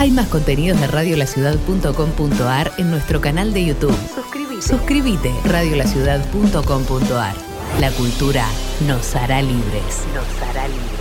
Hay más contenidos de radiolaciudad.com.ar en nuestro canal de YouTube. Suscríbete. Suscríbete. radiolaciudad.com.ar. La cultura nos hará libres. Nos hará libres.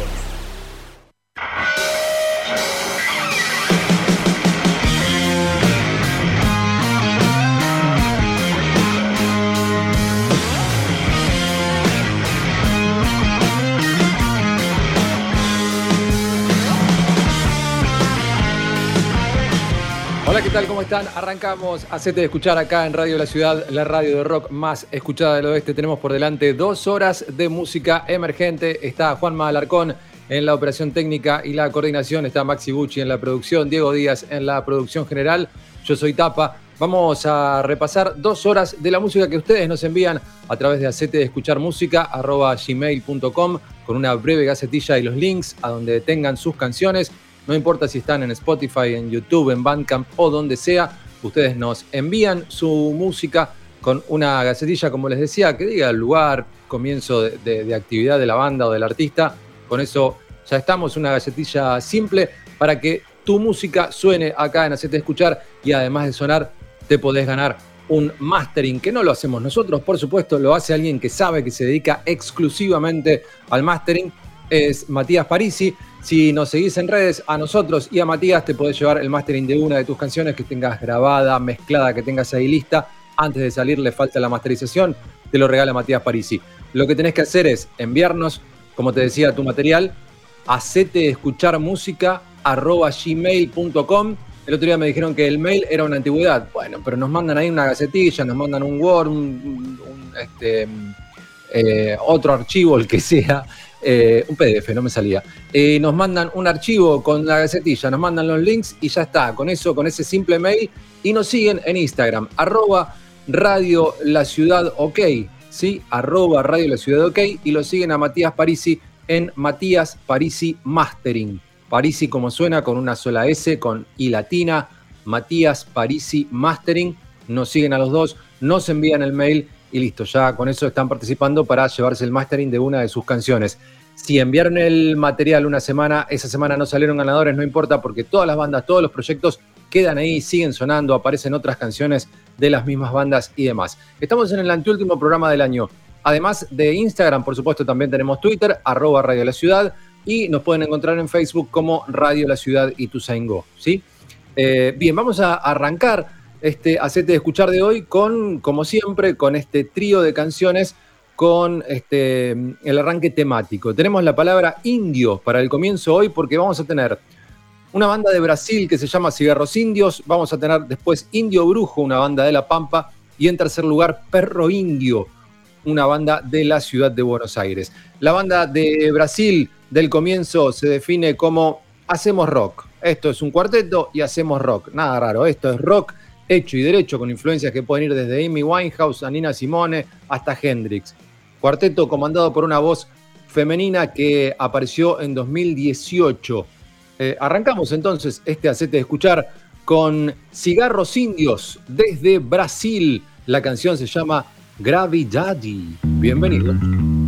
¿Qué tal? ¿Cómo están? Arrancamos Hacete de escuchar acá en Radio La Ciudad, la radio de rock más escuchada del oeste. Tenemos por delante dos horas de música emergente. Está Juanma Alarcón en la operación técnica y la coordinación. Está Maxi Bucci en la producción, Diego Díaz en la producción general. Yo soy Tapa. Vamos a repasar dos horas de la música que ustedes nos envían a través de Hacete de escuchar música, gmail.com, con una breve gacetilla y los links a donde tengan sus canciones. No importa si están en Spotify, en YouTube, en Bandcamp o donde sea, ustedes nos envían su música con una gacetilla, como les decía, que diga el lugar, comienzo de, actividad de la banda o del artista. Con eso ya estamos, una gacetilla simple para que tu música suene acá en Hacete Escuchar y además de sonar, te podés ganar un mastering, que no lo hacemos nosotros, por supuesto, lo hace alguien que sabe que se dedica exclusivamente al mastering, es Matías Parisi. Si nos seguís en redes, a nosotros y a Matías te podés llevar el mastering de una de tus canciones que tengas grabada, mezclada, que tengas ahí lista. Antes de salir le falta la masterización, te lo regala Matías Parisi. Lo que tenés que hacer es enviarnos, como te decía, tu material, hacete escuchar música arroba. El otro día me dijeron que el mail era una antigüedad. Bueno, pero nos mandan ahí una gacetilla, nos mandan un Word, un, un, este, eh, otro archivo, el que sea, eh, un PDF, no me salía. Nos mandan un archivo con la gacetilla, nos mandan los links y ya está. Con eso, con ese simple mail. Y nos siguen en Instagram, arroba Radio La Ciudad OK, ¿sí? Arroba Radio La Ciudad OK. Y lo siguen a Matías Parisi en Matías Parisi Mastering. Parisi como suena, con una sola S, con I latina. Matías Parisi Mastering. Nos siguen a los dos, nos envían el mail y listo, ya con eso están participando para llevarse el mastering de una de sus canciones. Si enviaron el material una semana, esa semana no salieron ganadores, no importa porque todas las bandas, todos los proyectos quedan ahí, siguen sonando, aparecen otras canciones de las mismas bandas y demás. Estamos en el anteúltimo programa del año. Además de Instagram, por supuesto, también tenemos Twitter, arroba Radio La Ciudad, y nos pueden encontrar en Facebook como Radio La Ciudad y Tusaingo, ¿sí? Eh, bien, vamos a arrancar este Hacete de Escuchar de hoy con, como siempre, con este trío de canciones con este, el arranque temático. Tenemos la palabra indio para el comienzo hoy porque vamos a tener una banda de Brasil que se llama Cigarros Indios, vamos a tener después Indio Brujo, una banda de La Pampa, y en tercer lugar Perro Indio, una banda de la ciudad de Buenos Aires. La banda de Brasil del comienzo se define como hacemos rock. Esto es un cuarteto y hacemos rock. Nada raro, esto es rock hecho y derecho con influencias que pueden ir desde Amy Winehouse a Nina Simone hasta Hendrix. Cuarteto comandado por una voz femenina que apareció en 2018. Eh, arrancamos entonces este acete de escuchar con Cigarros Indios desde Brasil. La canción se llama Gravidadi. Bienvenido.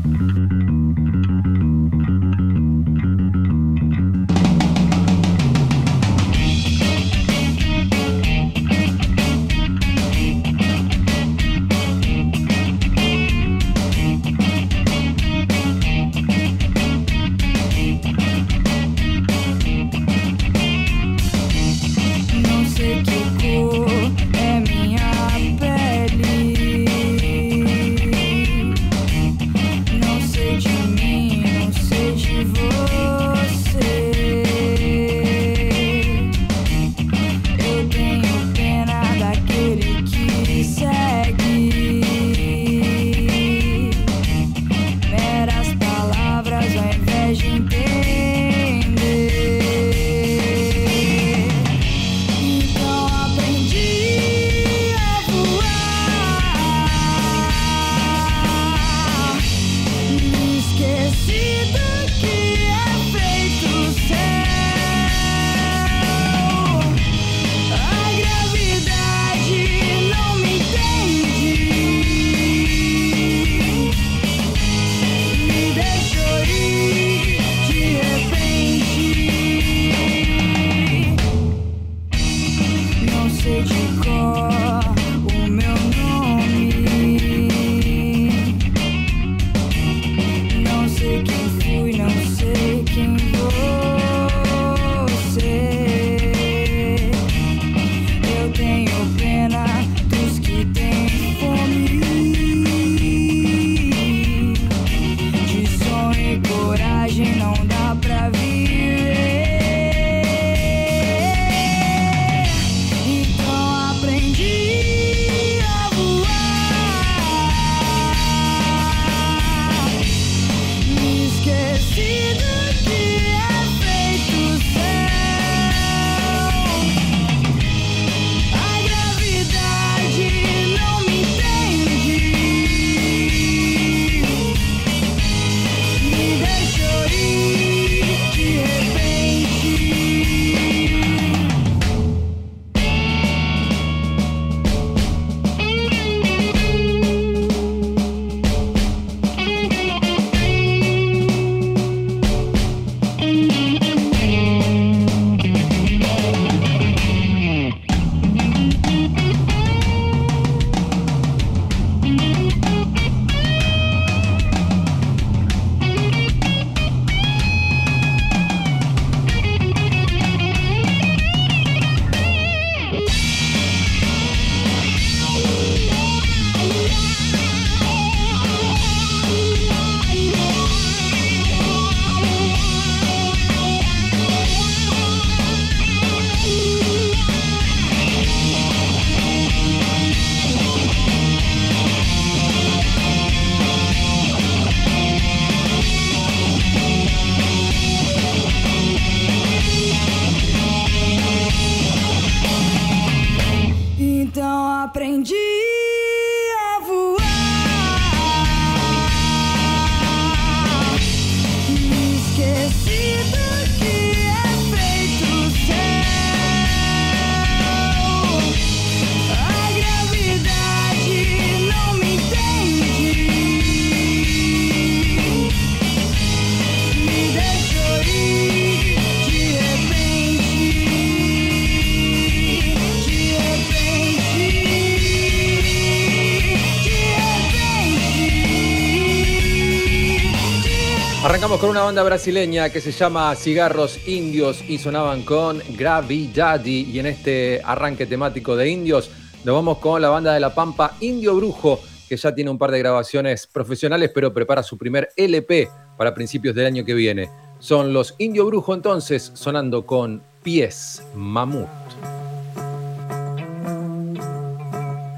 Arrancamos con una banda brasileña que se llama Cigarros Indios y sonaban con Gravidadi. Y en este arranque temático de indios, nos vamos con la banda de La Pampa Indio Brujo, que ya tiene un par de grabaciones profesionales, pero prepara su primer LP para principios del año que viene. Son los Indio Brujo entonces, sonando con Pies Mamut.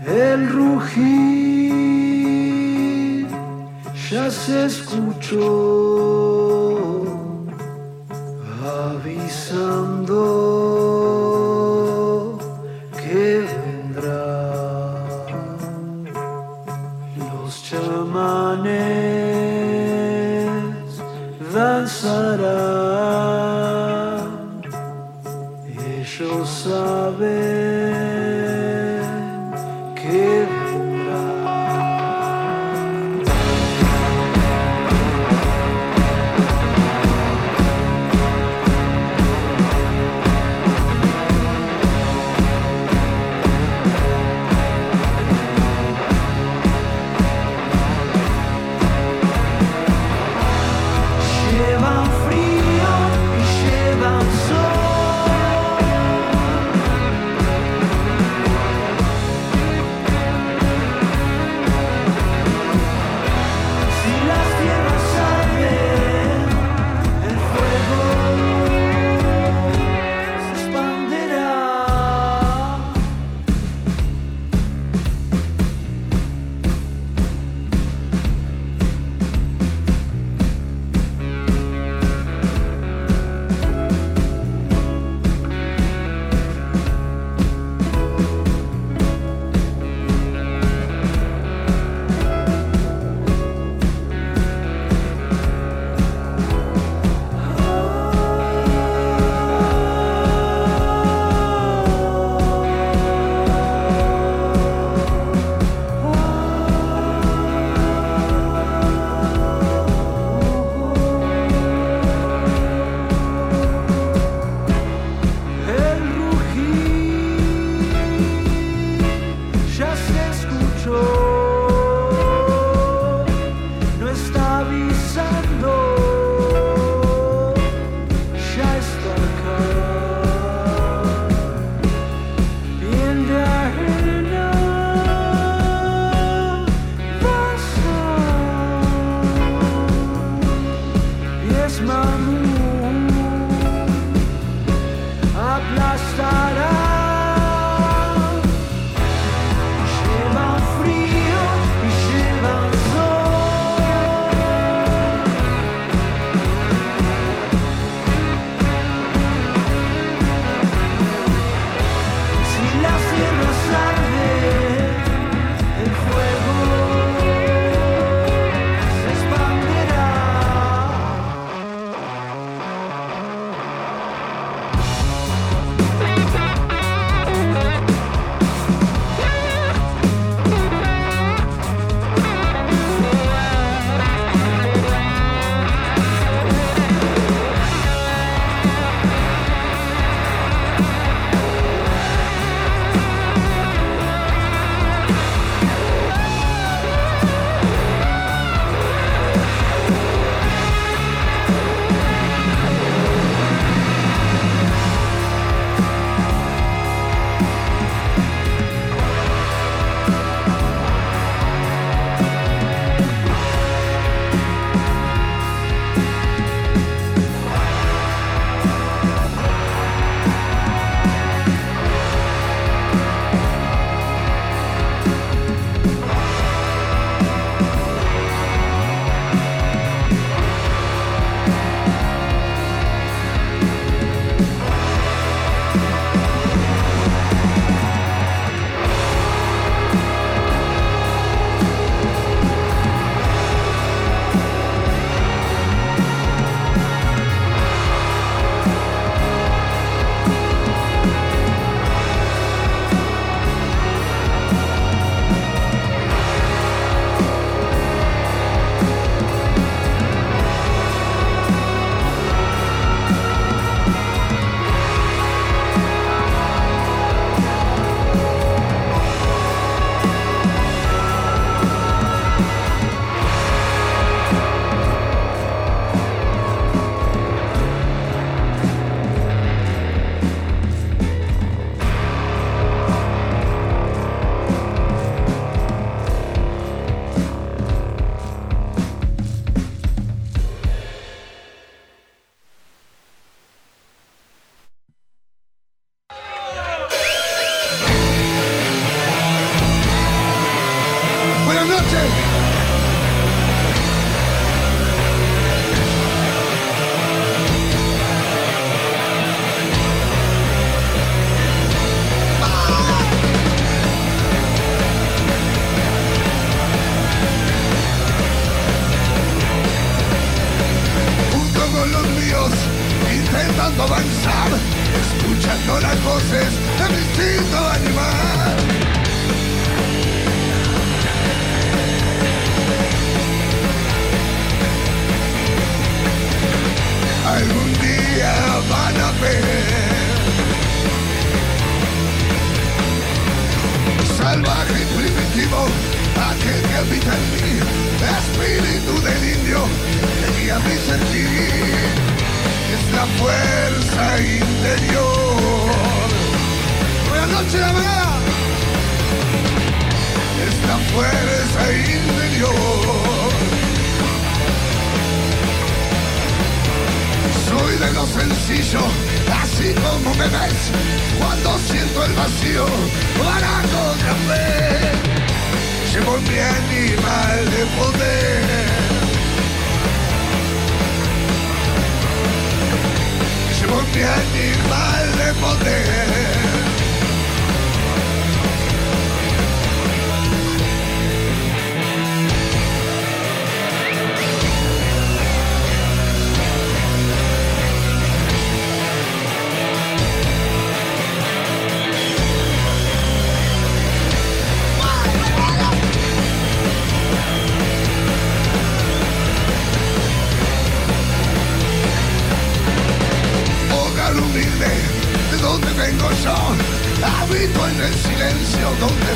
El rugir ya se escuchó, avisando que vendrá. Los chamanes danzarán, ellos saben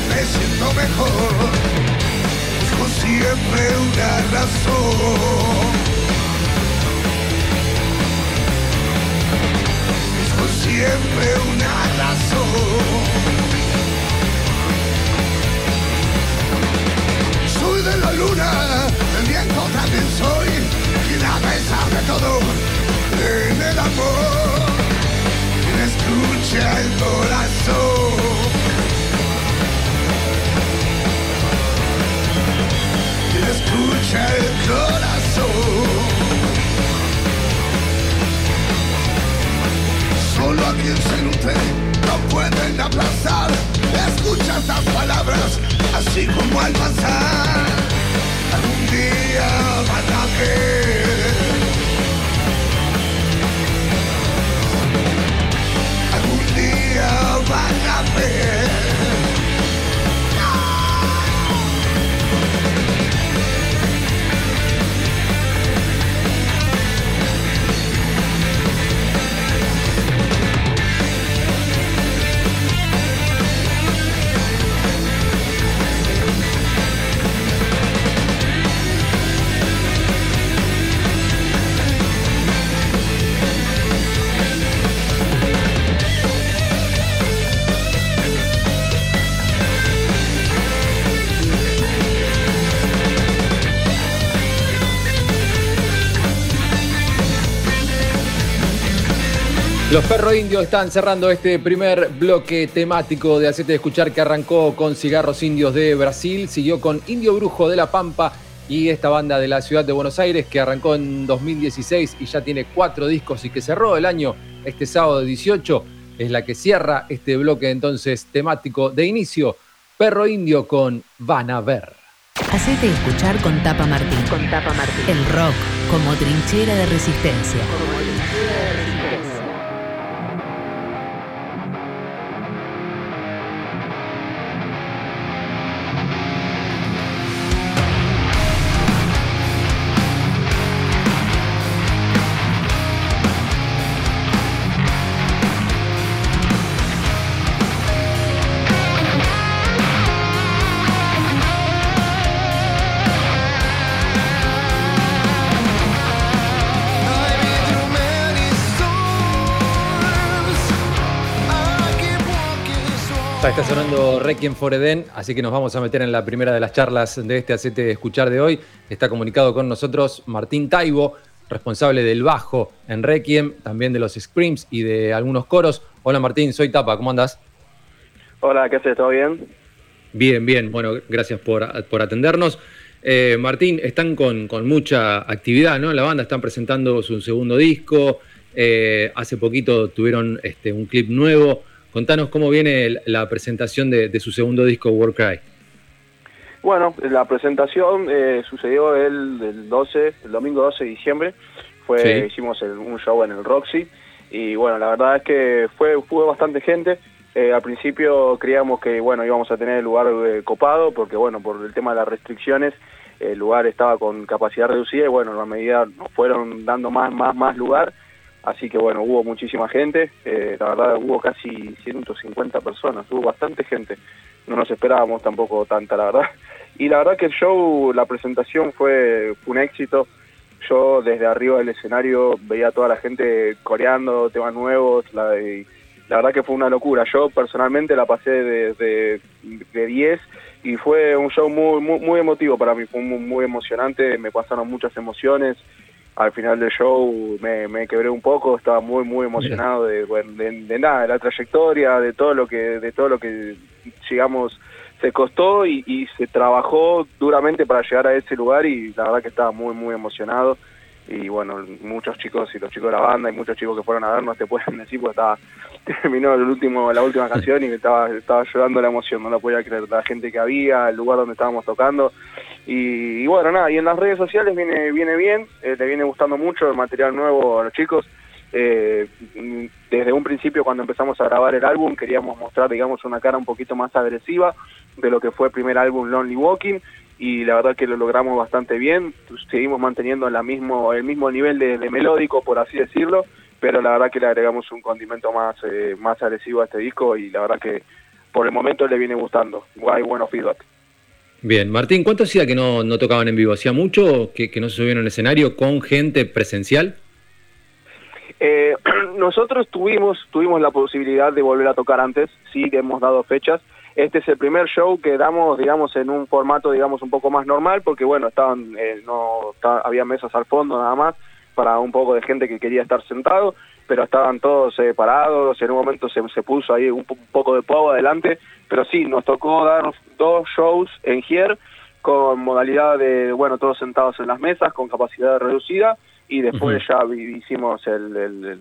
me siento mejor. Busco siempre una razón. Busco siempre una razón. Soy de la luna, del viento también soy, quien a pesar de todo, en el amor, escucha el corazón. No pueden aplazar. Escucha estas palabras, así como al pasar. Algún día van a ver. Algún día van a ver. Los perros indios están cerrando este primer bloque temático de Hacete de Escuchar que arrancó con Cigarros Indios de Brasil, siguió con Indio Brujo de La Pampa y esta banda de la ciudad de Buenos Aires que arrancó en 2016 y ya tiene cuatro discos y que cerró el año este sábado 18 es la que cierra este bloque entonces temático de inicio. Perro Indio con Van a ver. Hacete escuchar con Tapa Martín. Con Tapa Martín. El rock como trinchera de resistencia. Sonando Requiem for Eden, así que nos vamos a meter en la primera de las charlas de este Hacete de Escuchar de hoy. Está comunicado con nosotros Martín Taibo, responsable del bajo en Requiem, también de los screams y de algunos coros. Hola Martín, soy Tapa, ¿cómo andás? Hola, ¿qué haces? ¿Todo bien? Bien, bien, bueno, gracias por, por atendernos. Eh, Martín, están con, con mucha actividad, ¿no? La banda están presentando su segundo disco, eh, hace poquito tuvieron este, un clip nuevo. Contanos cómo viene la presentación de, de su segundo disco, Warcry. Bueno, la presentación eh, sucedió el, el 12, el domingo 12 de diciembre. Fue, Sí. Hicimos el- un show en el Roxy y bueno, la verdad es que fue, fue bastante gente. Eh, al principio creíamos que bueno íbamos a tener el lugar eh, copado porque bueno por el tema de las restricciones el lugar estaba con capacidad reducida y bueno a medida nos fueron dando más más más lugar así que bueno hubo muchísima gente. Eh, la verdad hubo casi 150 personas hubo bastante gente. No nos esperábamos tampoco tanta la verdad. Y la verdad que el show la presentación fue, un éxito. Yo desde arriba del escenario veía a toda la gente coreando temas nuevos la y, la verdad que fue una locura. Yo personalmente la pasé de, de, de 10 y fue un show muy, muy, muy emotivo para mí, fue muy, emocionante, me pasaron muchas emociones. Al final del show me, me quebré un poco, estaba muy, muy emocionado de, bueno, de, de, nada, de la trayectoria, de todo lo que, de todo lo que llegamos, se costó y, y se trabajó duramente para llegar a ese lugar y la verdad que estaba muy, muy emocionado. Y bueno, muchos chicos y los chicos de la banda y muchos chicos que fueron a vernos te pueden decir, pues estaba, terminó el último, la última canción y me estaba, estaba llorando la emoción, no lo podía creer, la gente que había, el lugar donde estábamos tocando, y, bueno, nada, y en las redes sociales viene, viene bien, eh, le viene gustando mucho el material nuevo a los chicos, eh, desde un principio cuando empezamos a grabar el álbum queríamos mostrar, digamos, una cara un poquito más agresiva de lo que fue el primer álbum Lonely Walking, y la verdad que lo logramos bastante bien, seguimos manteniendo la mismo, el mismo nivel de, de, melódico, por así decirlo, pero la verdad que le agregamos un condimento más, eh, más agresivo a este disco y la verdad que por el momento le viene gustando, hay buenos feedback. Bien, Martín, ¿cuánto hacía que no, no tocaban en vivo? ¿Hacía mucho que, que no se subieron al escenario con gente presencial? Eh, nosotros tuvimos, tuvimos la posibilidad de volver a tocar antes, sí que hemos dado fechas, este es el primer show que damos, digamos, en un formato, digamos, un poco más normal, porque bueno, estaban, eh, no, había mesas al fondo nada más para un poco de gente que quería estar sentado, pero estaban todos eh, parados, en un momento se, se puso ahí un, un, poco de pavo adelante, pero sí, nos tocó dar dos shows en Here con modalidad de, bueno, todos sentados en las mesas, con capacidad reducida, y después uh -huh. ya hicimos el, el, el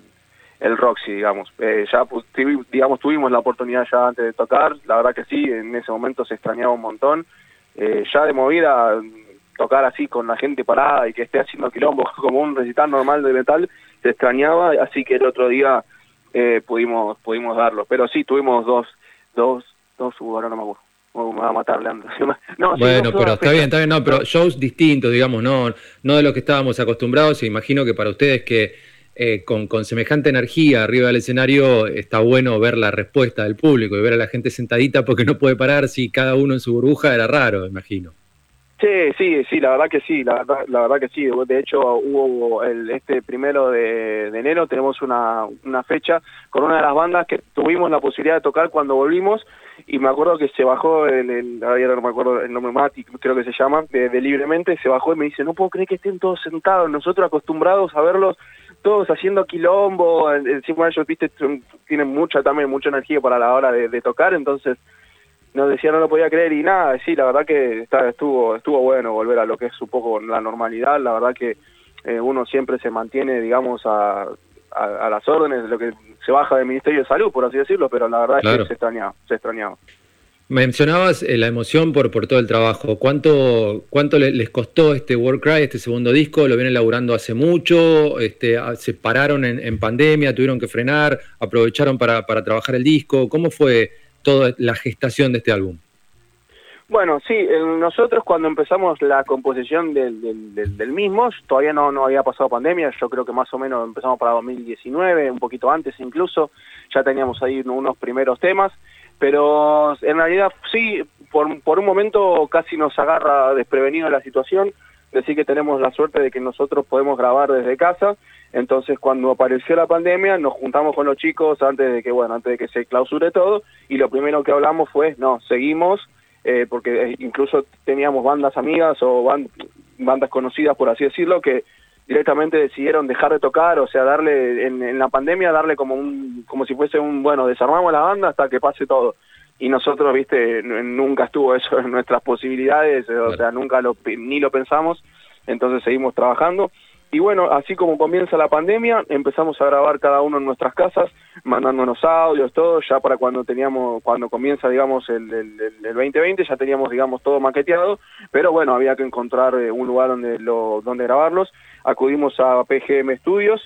el Roxy, digamos. Eh, ya, digamos, tuvimos la oportunidad ya antes de tocar, la verdad que sí, en ese momento se extrañaba un montón. Eh, ya de movida, tocar así con la gente parada y que esté haciendo quilombo como un recital normal de metal, se extrañaba, así que el otro día eh, pudimos pudimos darlo. Pero sí, tuvimos dos, dos, dos, ahora no me acuerdo. Me va a matar, Leandro. No, bueno, pero está bien, está bien, no, pero shows distintos, digamos, no, no de los que estábamos acostumbrados. Imagino que para ustedes que eh, con, con, semejante energía arriba del escenario, está bueno ver la respuesta del público y ver a la gente sentadita porque no puede parar si cada uno en su burbuja era raro, imagino. Sí, sí, sí, la verdad que sí, la la verdad que sí. De hecho, hubo el, este primero de, enero, tenemos una, una fecha con una de las bandas que tuvimos la posibilidad de tocar cuando volvimos y me acuerdo que se bajó en el, ahora no me acuerdo el nombre Mati, creo que se llama, de, libremente, se bajó y me dice, no puedo creer que estén todos sentados, nosotros acostumbrados a verlos todos haciendo quilombo, encima ellos, viste, tienen mucha también, mucha energía para la hora de, tocar, entonces nos decía no lo podía creer y nada, sí, la verdad que está, estuvo estuvo bueno volver a lo que es un poco la normalidad, la verdad que eh, uno siempre se mantiene, digamos, a, a, a, las órdenes de lo que se baja del Ministerio de Salud, por así decirlo, pero la verdad claro. es que se extrañaba, se extrañaba. Mencionabas eh, la emoción por, por todo el trabajo. ¿Cuánto, cuánto les costó este World Cry, este segundo disco? ¿Lo vienen laburando hace mucho? Este, ¿Se pararon en, en pandemia? ¿Tuvieron que frenar? ¿Aprovecharon para, para trabajar el disco? ¿Cómo fue toda la gestación de este álbum? Bueno, sí, nosotros cuando empezamos la composición del, del, del, mismo, todavía no, no había pasado pandemia, yo creo que más o menos empezamos para 2019, un poquito antes incluso, ya teníamos ahí unos primeros temas, pero en realidad sí, por, por un momento casi nos agarra desprevenido la situación, decir que tenemos la suerte de que nosotros podemos grabar desde casa, entonces cuando apareció la pandemia nos juntamos con los chicos antes de que, bueno, antes de que se clausure todo, y lo primero que hablamos fue, no, seguimos, eh, porque incluso teníamos bandas amigas o band, bandas conocidas, por así decirlo, que directamente decidieron dejar de tocar, o sea, darle en, en, la pandemia darle como un como si fuese un bueno, desarmamos la banda hasta que pase todo. Y nosotros, viste, nunca estuvo eso en nuestras posibilidades, claro. o sea, nunca lo ni lo pensamos, entonces seguimos trabajando. Y bueno, así como comienza la pandemia, empezamos a grabar cada uno en nuestras casas, mandándonos audios, todo, ya para cuando teníamos, cuando comienza, digamos, el, el, el 2020, ya teníamos, digamos, todo maqueteado, pero bueno, había que encontrar eh, un lugar donde, lo, donde grabarlos. Acudimos a PGM Studios,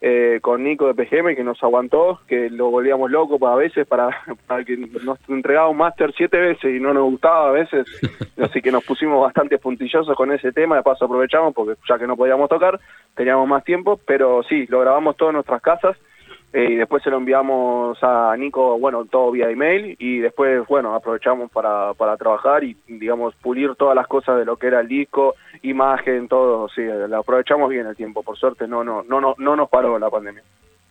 eh, con Nico de PGM que nos aguantó, que lo volvíamos loco para a veces, para, para que nos entregaba un máster siete veces y no nos gustaba a veces, así que nos pusimos bastante puntillosos con ese tema, de paso aprovechamos porque ya que no podíamos tocar, teníamos más tiempo, pero sí, lo grabamos todo en nuestras casas eh, y después se lo enviamos a Nico, bueno, todo vía email y después, bueno, aprovechamos para, para trabajar y, digamos, pulir todas las cosas de lo que era el disco, imagen, todo, sí, lo aprovechamos bien el tiempo, por suerte no, no, no, no, no nos paró la pandemia.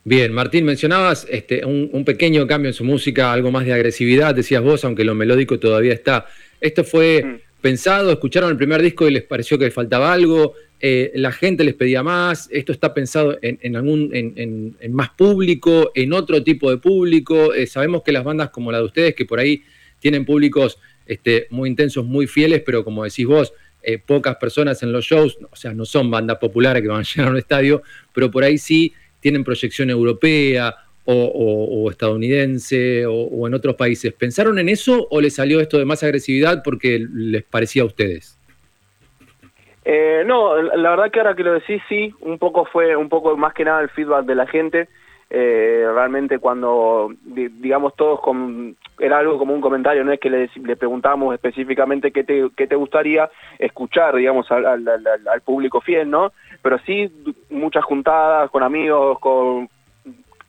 Bien, Martín, mencionabas este, un, un pequeño cambio en su música, algo más de agresividad, decías vos, aunque lo melódico todavía está. ¿Esto fue Mm. Pensado? ¿Escucharon el primer disco y les pareció que faltaba algo? Eh, ¿La gente les pedía más? ¿Esto está pensado en, en algún en- en más público, en otro tipo de público? Eh, sabemos que las bandas como la de ustedes, que por ahí tienen públicos este, muy intensos, muy fieles, pero como decís vos, eh, pocas personas en los shows, o sea, no son bandas populares que van a llenar un estadio, pero por ahí sí tienen proyección europea o, o- estadounidense o, en otros países. ¿Pensaron en eso o les salió esto de más agresividad porque les parecía a ustedes? Eh, no, la verdad que ahora que lo decís, sí, un poco fue, un poco más que nada el feedback de la gente. Eh, realmente cuando, di- digamos, todos con, era algo como un comentario, no es que le, le preguntábamos específicamente qué te, qué te gustaría escuchar, digamos, al, al, al- al público fiel, ¿no? Pero sí, muchas juntadas con amigos, con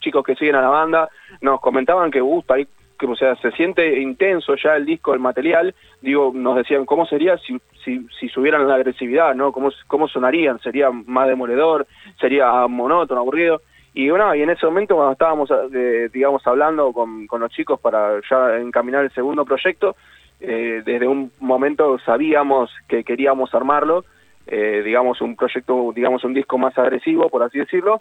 chicos que siguen a la banda, nos comentaban que ahí que, o sea, se siente intenso ya el disco, el material, digo, nos decían, ¿cómo sería si, si, si subieran la agresividad, no? ¿Cómo, cómo sonarían? ¿Sería más demoledor? ¿Sería monótono, aburrido? Y bueno, y en ese momento cuando estábamos, eh, digamos, hablando con, con los chicos para ya encaminar el segundo proyecto, eh, desde un momento sabíamos que queríamos armarlo, eh, digamos, un proyecto, digamos, un disco más agresivo, por así decirlo,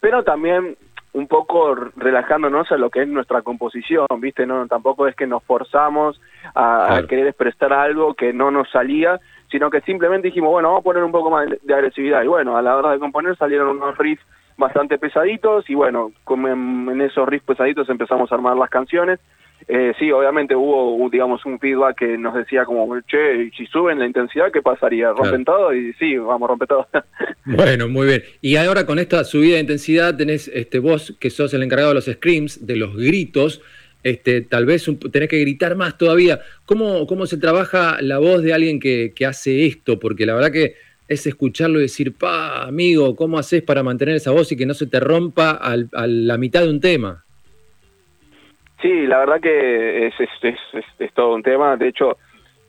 pero también un poco relajándonos a lo que es nuestra composición, ¿viste? No, tampoco es que nos forzamos a, Claro. a querer expresar algo que no nos salía, sino que simplemente dijimos, bueno, vamos a poner un poco más de, agresividad. Y bueno, a la hora de componer salieron unos riffs bastante pesaditos y bueno, como en, en esos riffs pesaditos empezamos a armar las canciones. Eh, sí, obviamente hubo, digamos, un feedback que nos decía como, che, si suben la intensidad, ¿qué pasaría? ¿Rompen todo? Y sí, vamos a romper todo. Bueno, muy bien. Y ahora con esta subida de intensidad tenés este, vos, que sos el encargado de los screams, de los gritos, este, tal vez un- tenés que gritar más todavía. ¿Cómo, ¿Cómo se trabaja la voz de alguien que, que hace esto? Porque la verdad que es escucharlo y decir, pa, amigo, ¿cómo haces para mantener esa voz y que no se te rompa al- a la mitad de un tema? Sí, la verdad que es, es, todo un tema. De hecho,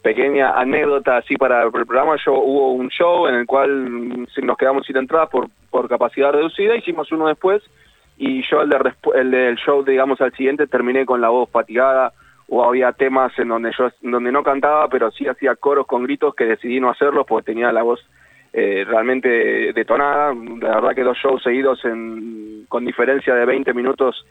pequeña anécdota así para el programa, yo hubo un show en el cual nos quedamos sin entradas por, por capacidad reducida, hicimos uno después y yo el, de el del show, digamos, al siguiente terminé con la voz fatigada o había temas en donde yo donde no cantaba, pero sí hacía coros con gritos que decidí no hacerlos porque tenía la voz eh, realmente detonada. La verdad que dos shows seguidos en, con diferencia de 20 minutos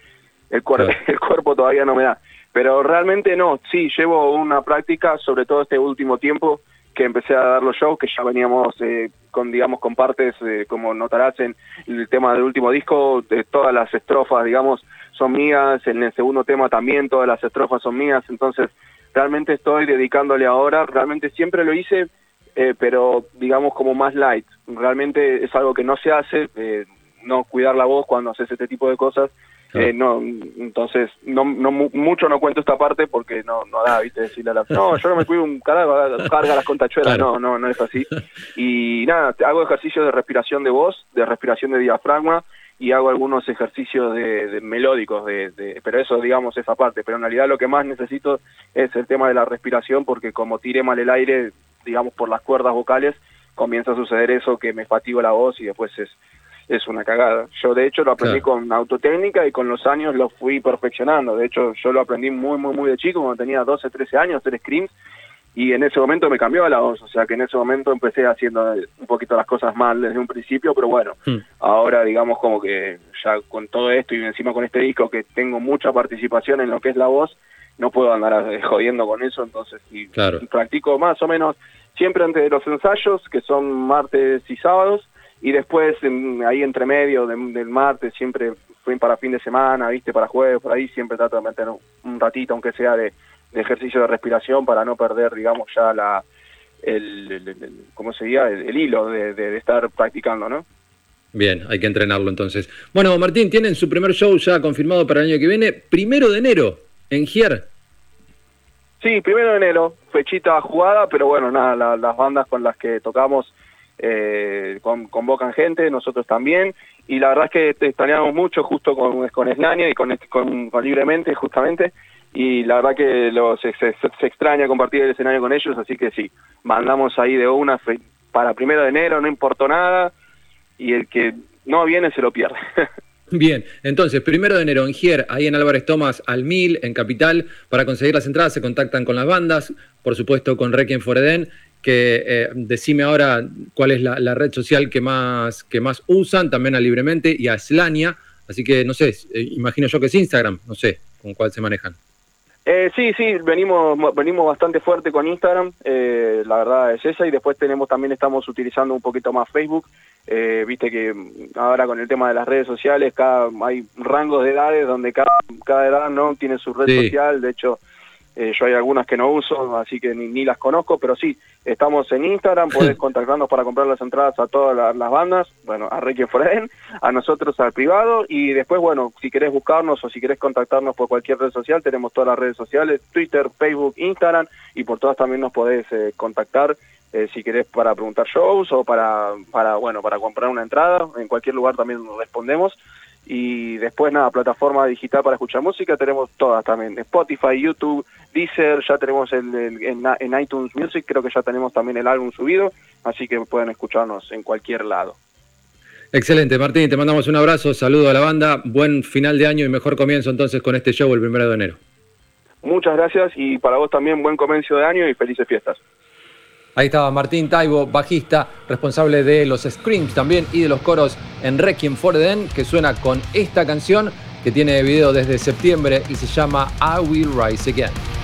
el, cuer- Claro. el cuerpo todavía no me da. Pero realmente no, sí, llevo una práctica, sobre todo este último tiempo, que empecé a dar los shows, que ya veníamos eh, con, digamos, con partes, eh, como notarás en el tema del último disco, de todas las estrofas, digamos, son mías, en el segundo tema también todas las estrofas son mías, entonces realmente estoy dedicándole ahora, realmente siempre lo hice, eh, pero digamos como más light, realmente es algo que no se hace, eh, no cuidar la voz cuando haces este tipo de cosas, Claro. eh, no, entonces no, no mu- mucho no cuento esta parte porque no, no da, viste, decirle a la no, yo no me cuido un carajo, carga las contachuelas, Claro. no, no, no es así. Y nada, hago ejercicios de respiración de voz, de respiración de diafragma y hago algunos ejercicios de, de melódicos, de, de- pero eso digamos esa parte, pero en realidad lo que más necesito es el tema de la respiración porque como tire mal el aire, digamos por las cuerdas vocales, comienza a suceder eso que me fatigo la voz y después es es una cagada. Yo de hecho lo aprendí Claro. con autotécnica y con los años lo fui perfeccionando. De hecho yo lo aprendí muy muy muy de chico, cuando tenía 12, 13 años, hacer screams y en ese momento me cambió la voz, o sea que en ese momento empecé haciendo un poquito las cosas mal desde un principio, pero bueno, Hmm. ahora digamos como que ya con todo esto y encima con este disco que tengo mucha participación en lo que es la voz, no puedo andar jodiendo con eso, entonces sí, Claro. practico más o menos siempre antes de los ensayos, que son martes y sábados, y después en- ahí entre medio de- del martes siempre fui para fin de semana, viste, para jueves, por ahí siempre trato de meter un, ratito, aunque sea de, de ejercicio de respiración, para no perder, digamos, ya la, el, el- el- ¿cómo se diría? El, el hilo de, de- de estar practicando, ¿no? Bien, hay que entrenarlo entonces. Bueno, Martín, tienen su primer show ya confirmado para el año que viene, primero de enero, en Gier. Sí, primero de enero, fechita jugada, pero bueno, nada, la- las bandas con las que tocamos eh, con- convocan gente, nosotros también, y la verdad es que te extrañamos mucho justo con, con y con, con, Libremente, justamente, y la verdad que lo- se, se- se extraña compartir el escenario con ellos, así que sí, mandamos ahí de una para primero de enero, no importó nada, y el que no viene se lo pierde. Bien, entonces, primero de enero en Gier, ahí en Álvarez Tomás, al 1000, en Capital. Para conseguir las entradas se contactan con las bandas, por supuesto con Requiem for Eden, que eh, decime ahora cuál es la, la red social que más, que más usan, también a Libremente y a Slania. Así que, no sé, eh, imagino yo que es Instagram, no sé con cuál se manejan. Eh, sí, sí, venimos venimos bastante fuerte con Instagram, eh, la verdad es esa, y después tenemos también estamos utilizando un poquito más Facebook, eh, viste que mm, ahora con el tema de las redes sociales cada hay rangos de edades donde cada, cada edad no tiene su red Sí. social, de hecho eh, yo hay algunas que no uso, así que ni, ni las conozco, pero sí, estamos en Instagram, podés contactarnos para comprar las entradas a todas la- las bandas, bueno, a Requiem for Eden, a nosotros al privado, y después, bueno, si querés buscarnos o si querés contactarnos por cualquier red social, tenemos todas las redes sociales, Twitter, Facebook, Instagram, y por todas también nos podés eh, contactar eh, si querés para preguntar shows o para, para, bueno, para comprar una entrada, en cualquier lugar también respondemos. Y después, nada, plataforma digital para escuchar música, tenemos todas también, Spotify, YouTube, Deezer, ya tenemos el, el- en, en iTunes Music, creo que ya tenemos también el álbum subido, así que pueden escucharnos en cualquier lado. Excelente, Martín, te mandamos un abrazo, saludo a la banda, buen final de año y mejor comienzo entonces con este show el primero de enero. Muchas gracias y para vos también buen comienzo de año y felices fiestas. Ahí estaba Martín Taibo, bajista, responsable de los screams también y de los coros en Requiem for Eden, que suena con esta canción que tiene video desde septiembre y se llama I Will Rise Again.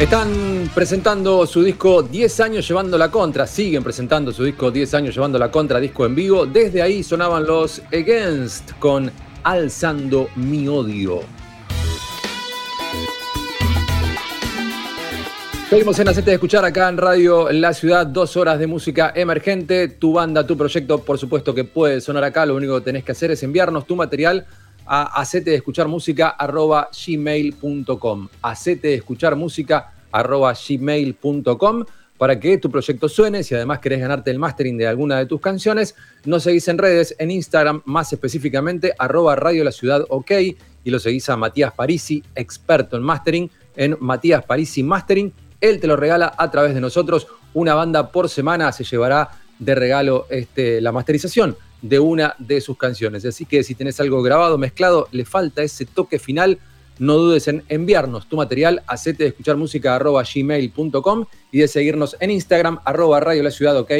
Están presentando su disco 10 años llevando la contra, siguen presentando su disco 10 años llevando la contra, disco en vivo. Desde ahí sonaban los Against con Alzando mi odio. Seguimos en Hacete de Escuchar acá en Radio La Ciudad, dos horas de música emergente. Tu banda, tu proyecto, por supuesto que puede sonar acá. Lo único que tenés que hacer es enviarnos tu material a hacete de escuchar música arroba gmail.com. Hacete de escuchar música arroba gmail.com para que tu proyecto suene. Si además querés ganarte el mastering de alguna de tus canciones, nos seguís en redes, en Instagram, más específicamente, arroba Radio La Ciudad OK, y lo seguís a Matías Parisi, experto en mastering, en Matías Parisi Mastering. Él te lo regala a través de nosotros. Una banda por semana se llevará de regalo este, la masterización de una de sus canciones. Así que si tenés algo grabado, mezclado, le falta ese toque final, no dudes en enviarnos tu material a de escuchar música gmail.com y de seguirnos en Instagram arroba Radio La Ciudad, ok,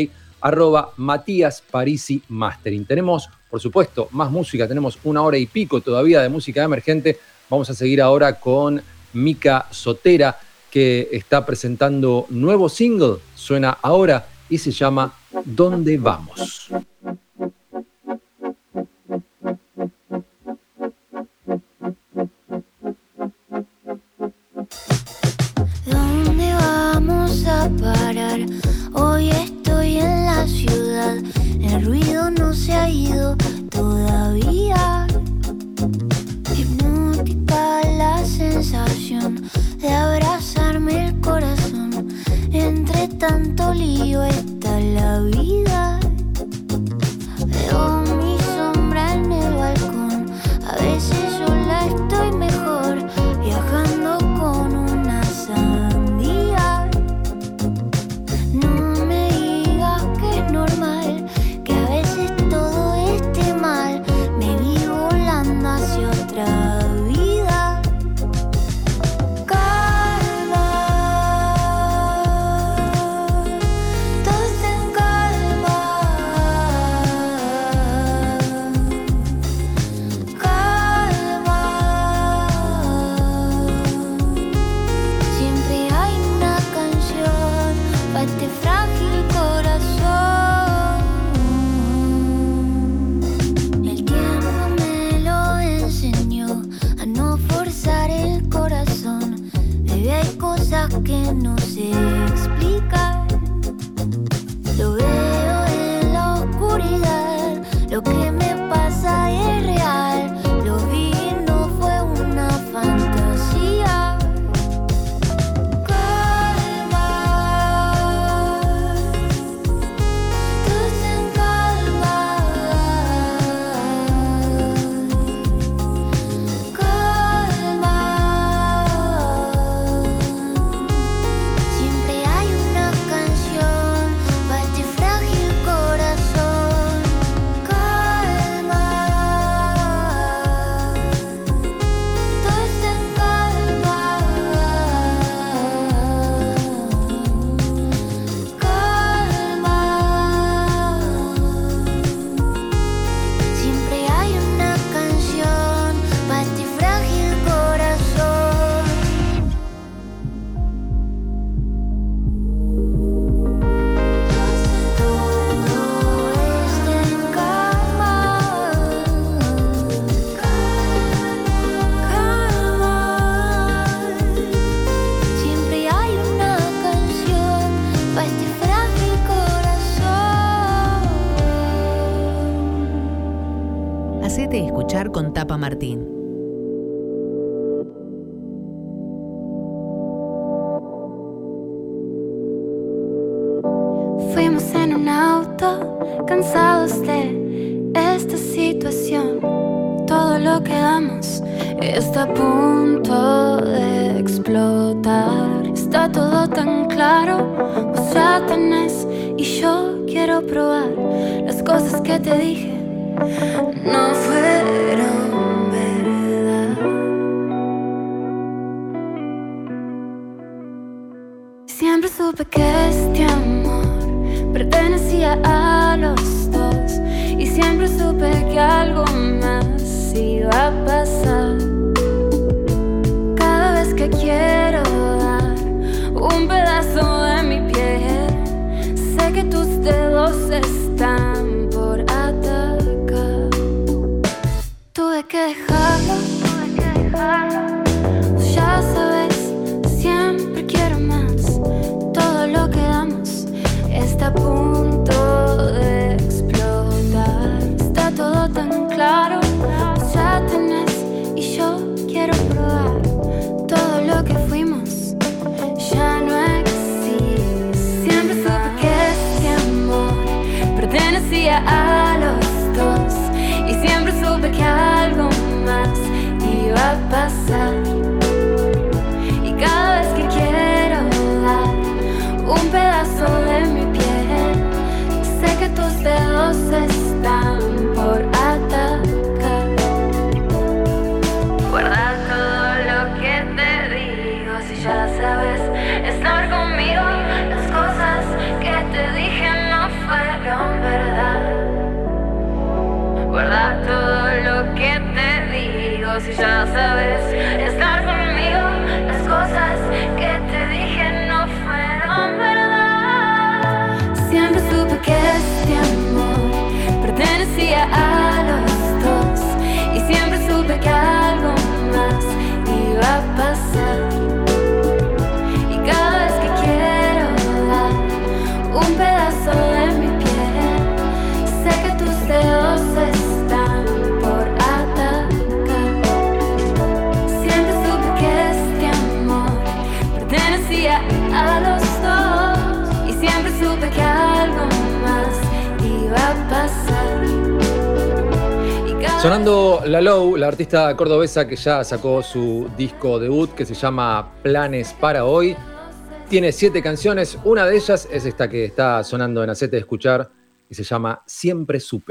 arroba Matías Parisi Mastering. Tenemos, por supuesto, más música, tenemos una hora y pico todavía de música emergente. Vamos a seguir ahora con Mica Sotera, que está presentando nuevo single, suena ahora y se llama ¿Dónde vamos? ¿Dónde vamos a parar? Hoy estoy en la ciudad, el ruido no se ha ido todavía. Hipnótica la sensación de abrazarme el corazón. Entre tanto lío está la vida. Veo mi sombra en el balcón. A veces sola artista cordobesa que ya sacó su disco debut que se llama Planes para hoy. Tiene siete canciones, una de ellas es esta que está sonando en Acete de Escuchar y se llama Siempre Supe.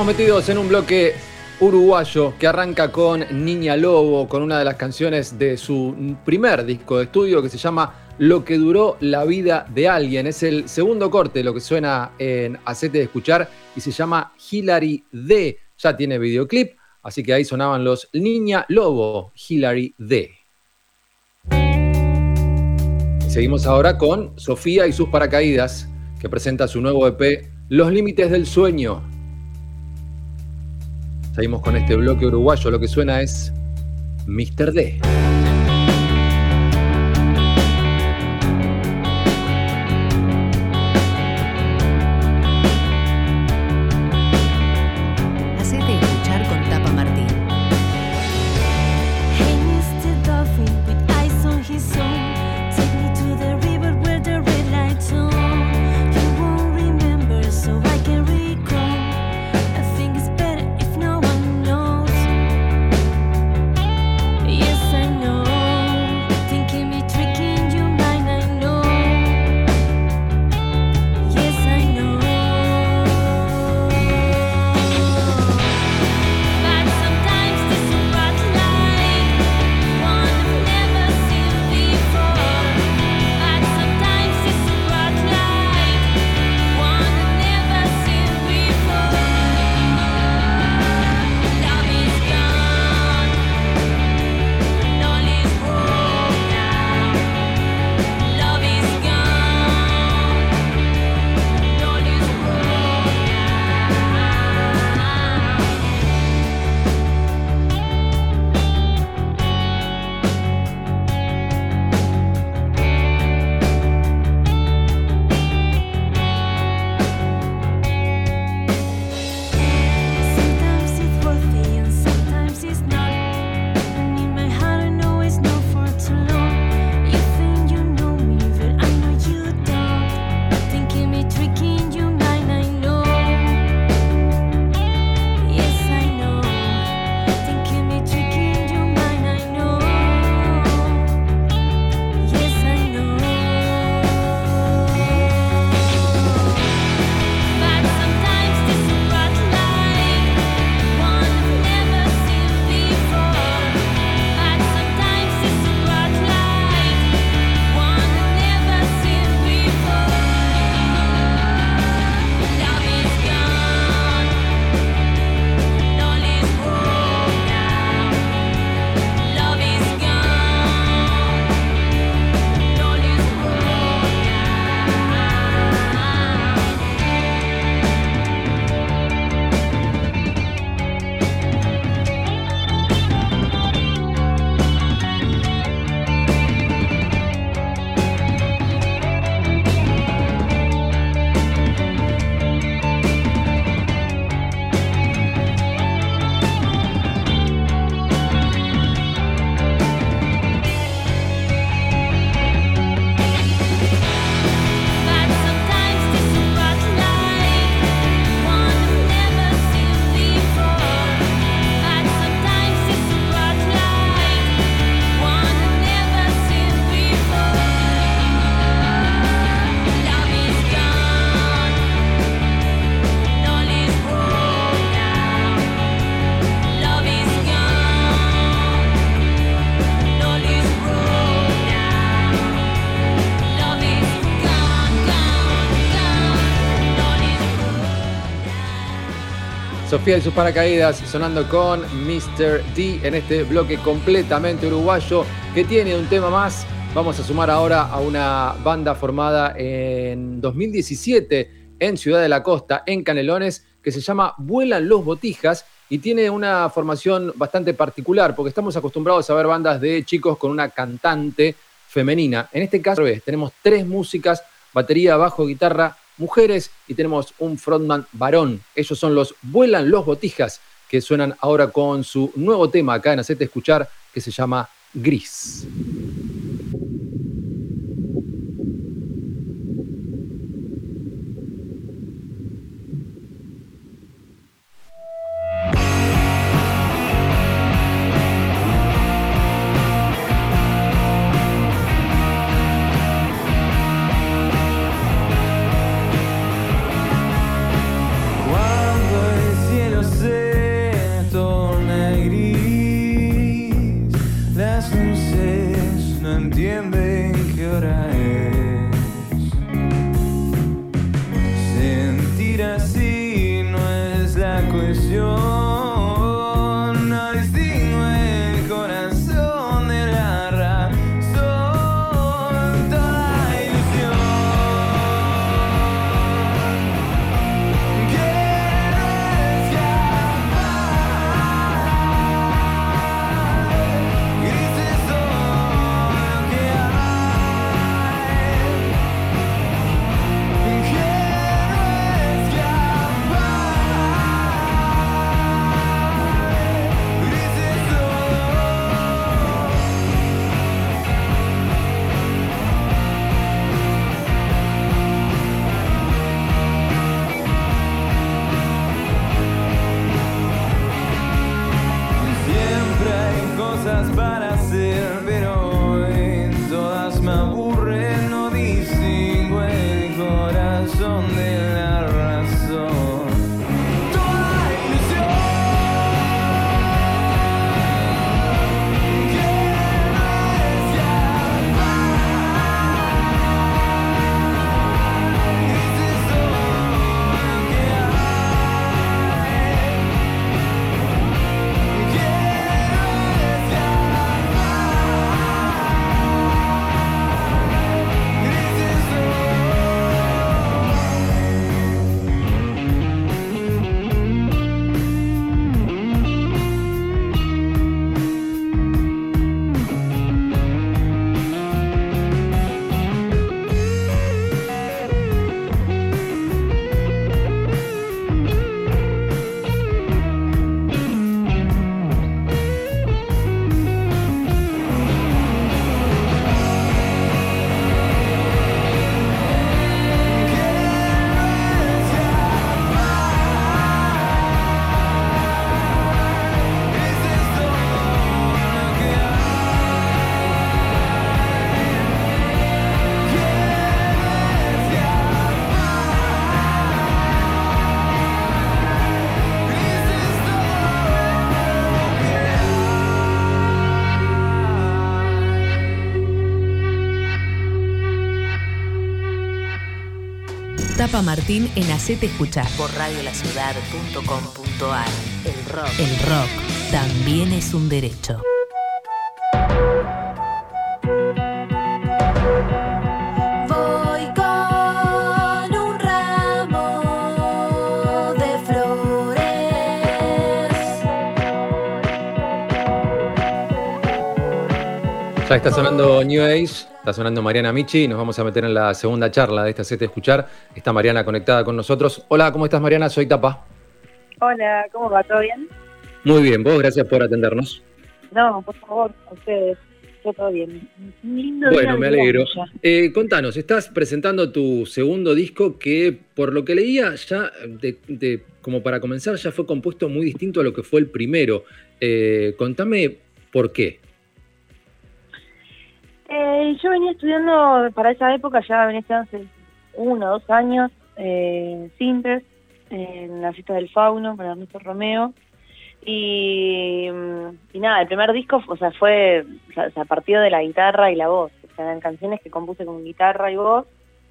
Estamos metidos en un bloque uruguayo que arranca con Niña Lobo, con una de las canciones de su primer disco de estudio que se llama Lo que duró la vida de alguien. Es el segundo corte, lo que suena en Acete de Escuchar, y se llama Hillary D. Ya tiene videoclip, así que ahí sonaban los Niña Lobo, Hillary D. Seguimos ahora con Sofía y sus paracaídas, que presenta su nuevo EP Los Límites del Sueño, Seguimos con este bloque uruguayo. Lo que suena es Mr. D. Sofía y sus paracaídas sonando con Mr. D en este bloque completamente uruguayo que tiene un tema más. Vamos a sumar ahora a una banda formada en 2017 en Ciudad de la Costa, en Canelones, que se llama Vuelan los Botijas y tiene una formación bastante particular porque estamos acostumbrados a ver bandas de chicos con una cantante femenina. En este caso, tenemos tres músicas, batería, bajo, guitarra mujeres y tenemos un frontman varón. Ellos son los Vuelan los Botijas, que suenan ahora con su nuevo tema acá en Hacete Escuchar, que se llama Gris. Tapa Martín en Hacete Escuchar por radiolaciudad.com.ar. El rock. El rock también es un derecho. Ya está sonando New Age, está sonando Mariana Michi, nos vamos a meter en la segunda charla de esta set de escuchar. Está Mariana conectada con nosotros. Hola, ¿cómo estás Mariana? Soy Tapa. Hola, ¿cómo va? ¿Todo bien? Muy bien, vos, gracias por atendernos. No, por favor, a ustedes. Yo todo bien. Lindo Bueno, día me alegro. Eh, contanos, estás presentando tu segundo disco que, por lo que leía, ya, de, de- como para comenzar, ya fue compuesto muy distinto a lo que fue el primero. Eh, contame por qué. Eh, yo venía estudiando para esa época, ya venía estudiando hace uno o dos años, eh, Sintes, en la fiesta del fauno con Ernesto Romeo. Y, mm, y nada, el primer disco, o sea, fue, o sea, o sea, partió de la guitarra y la voz. O sea, eran canciones que compuse con guitarra y voz,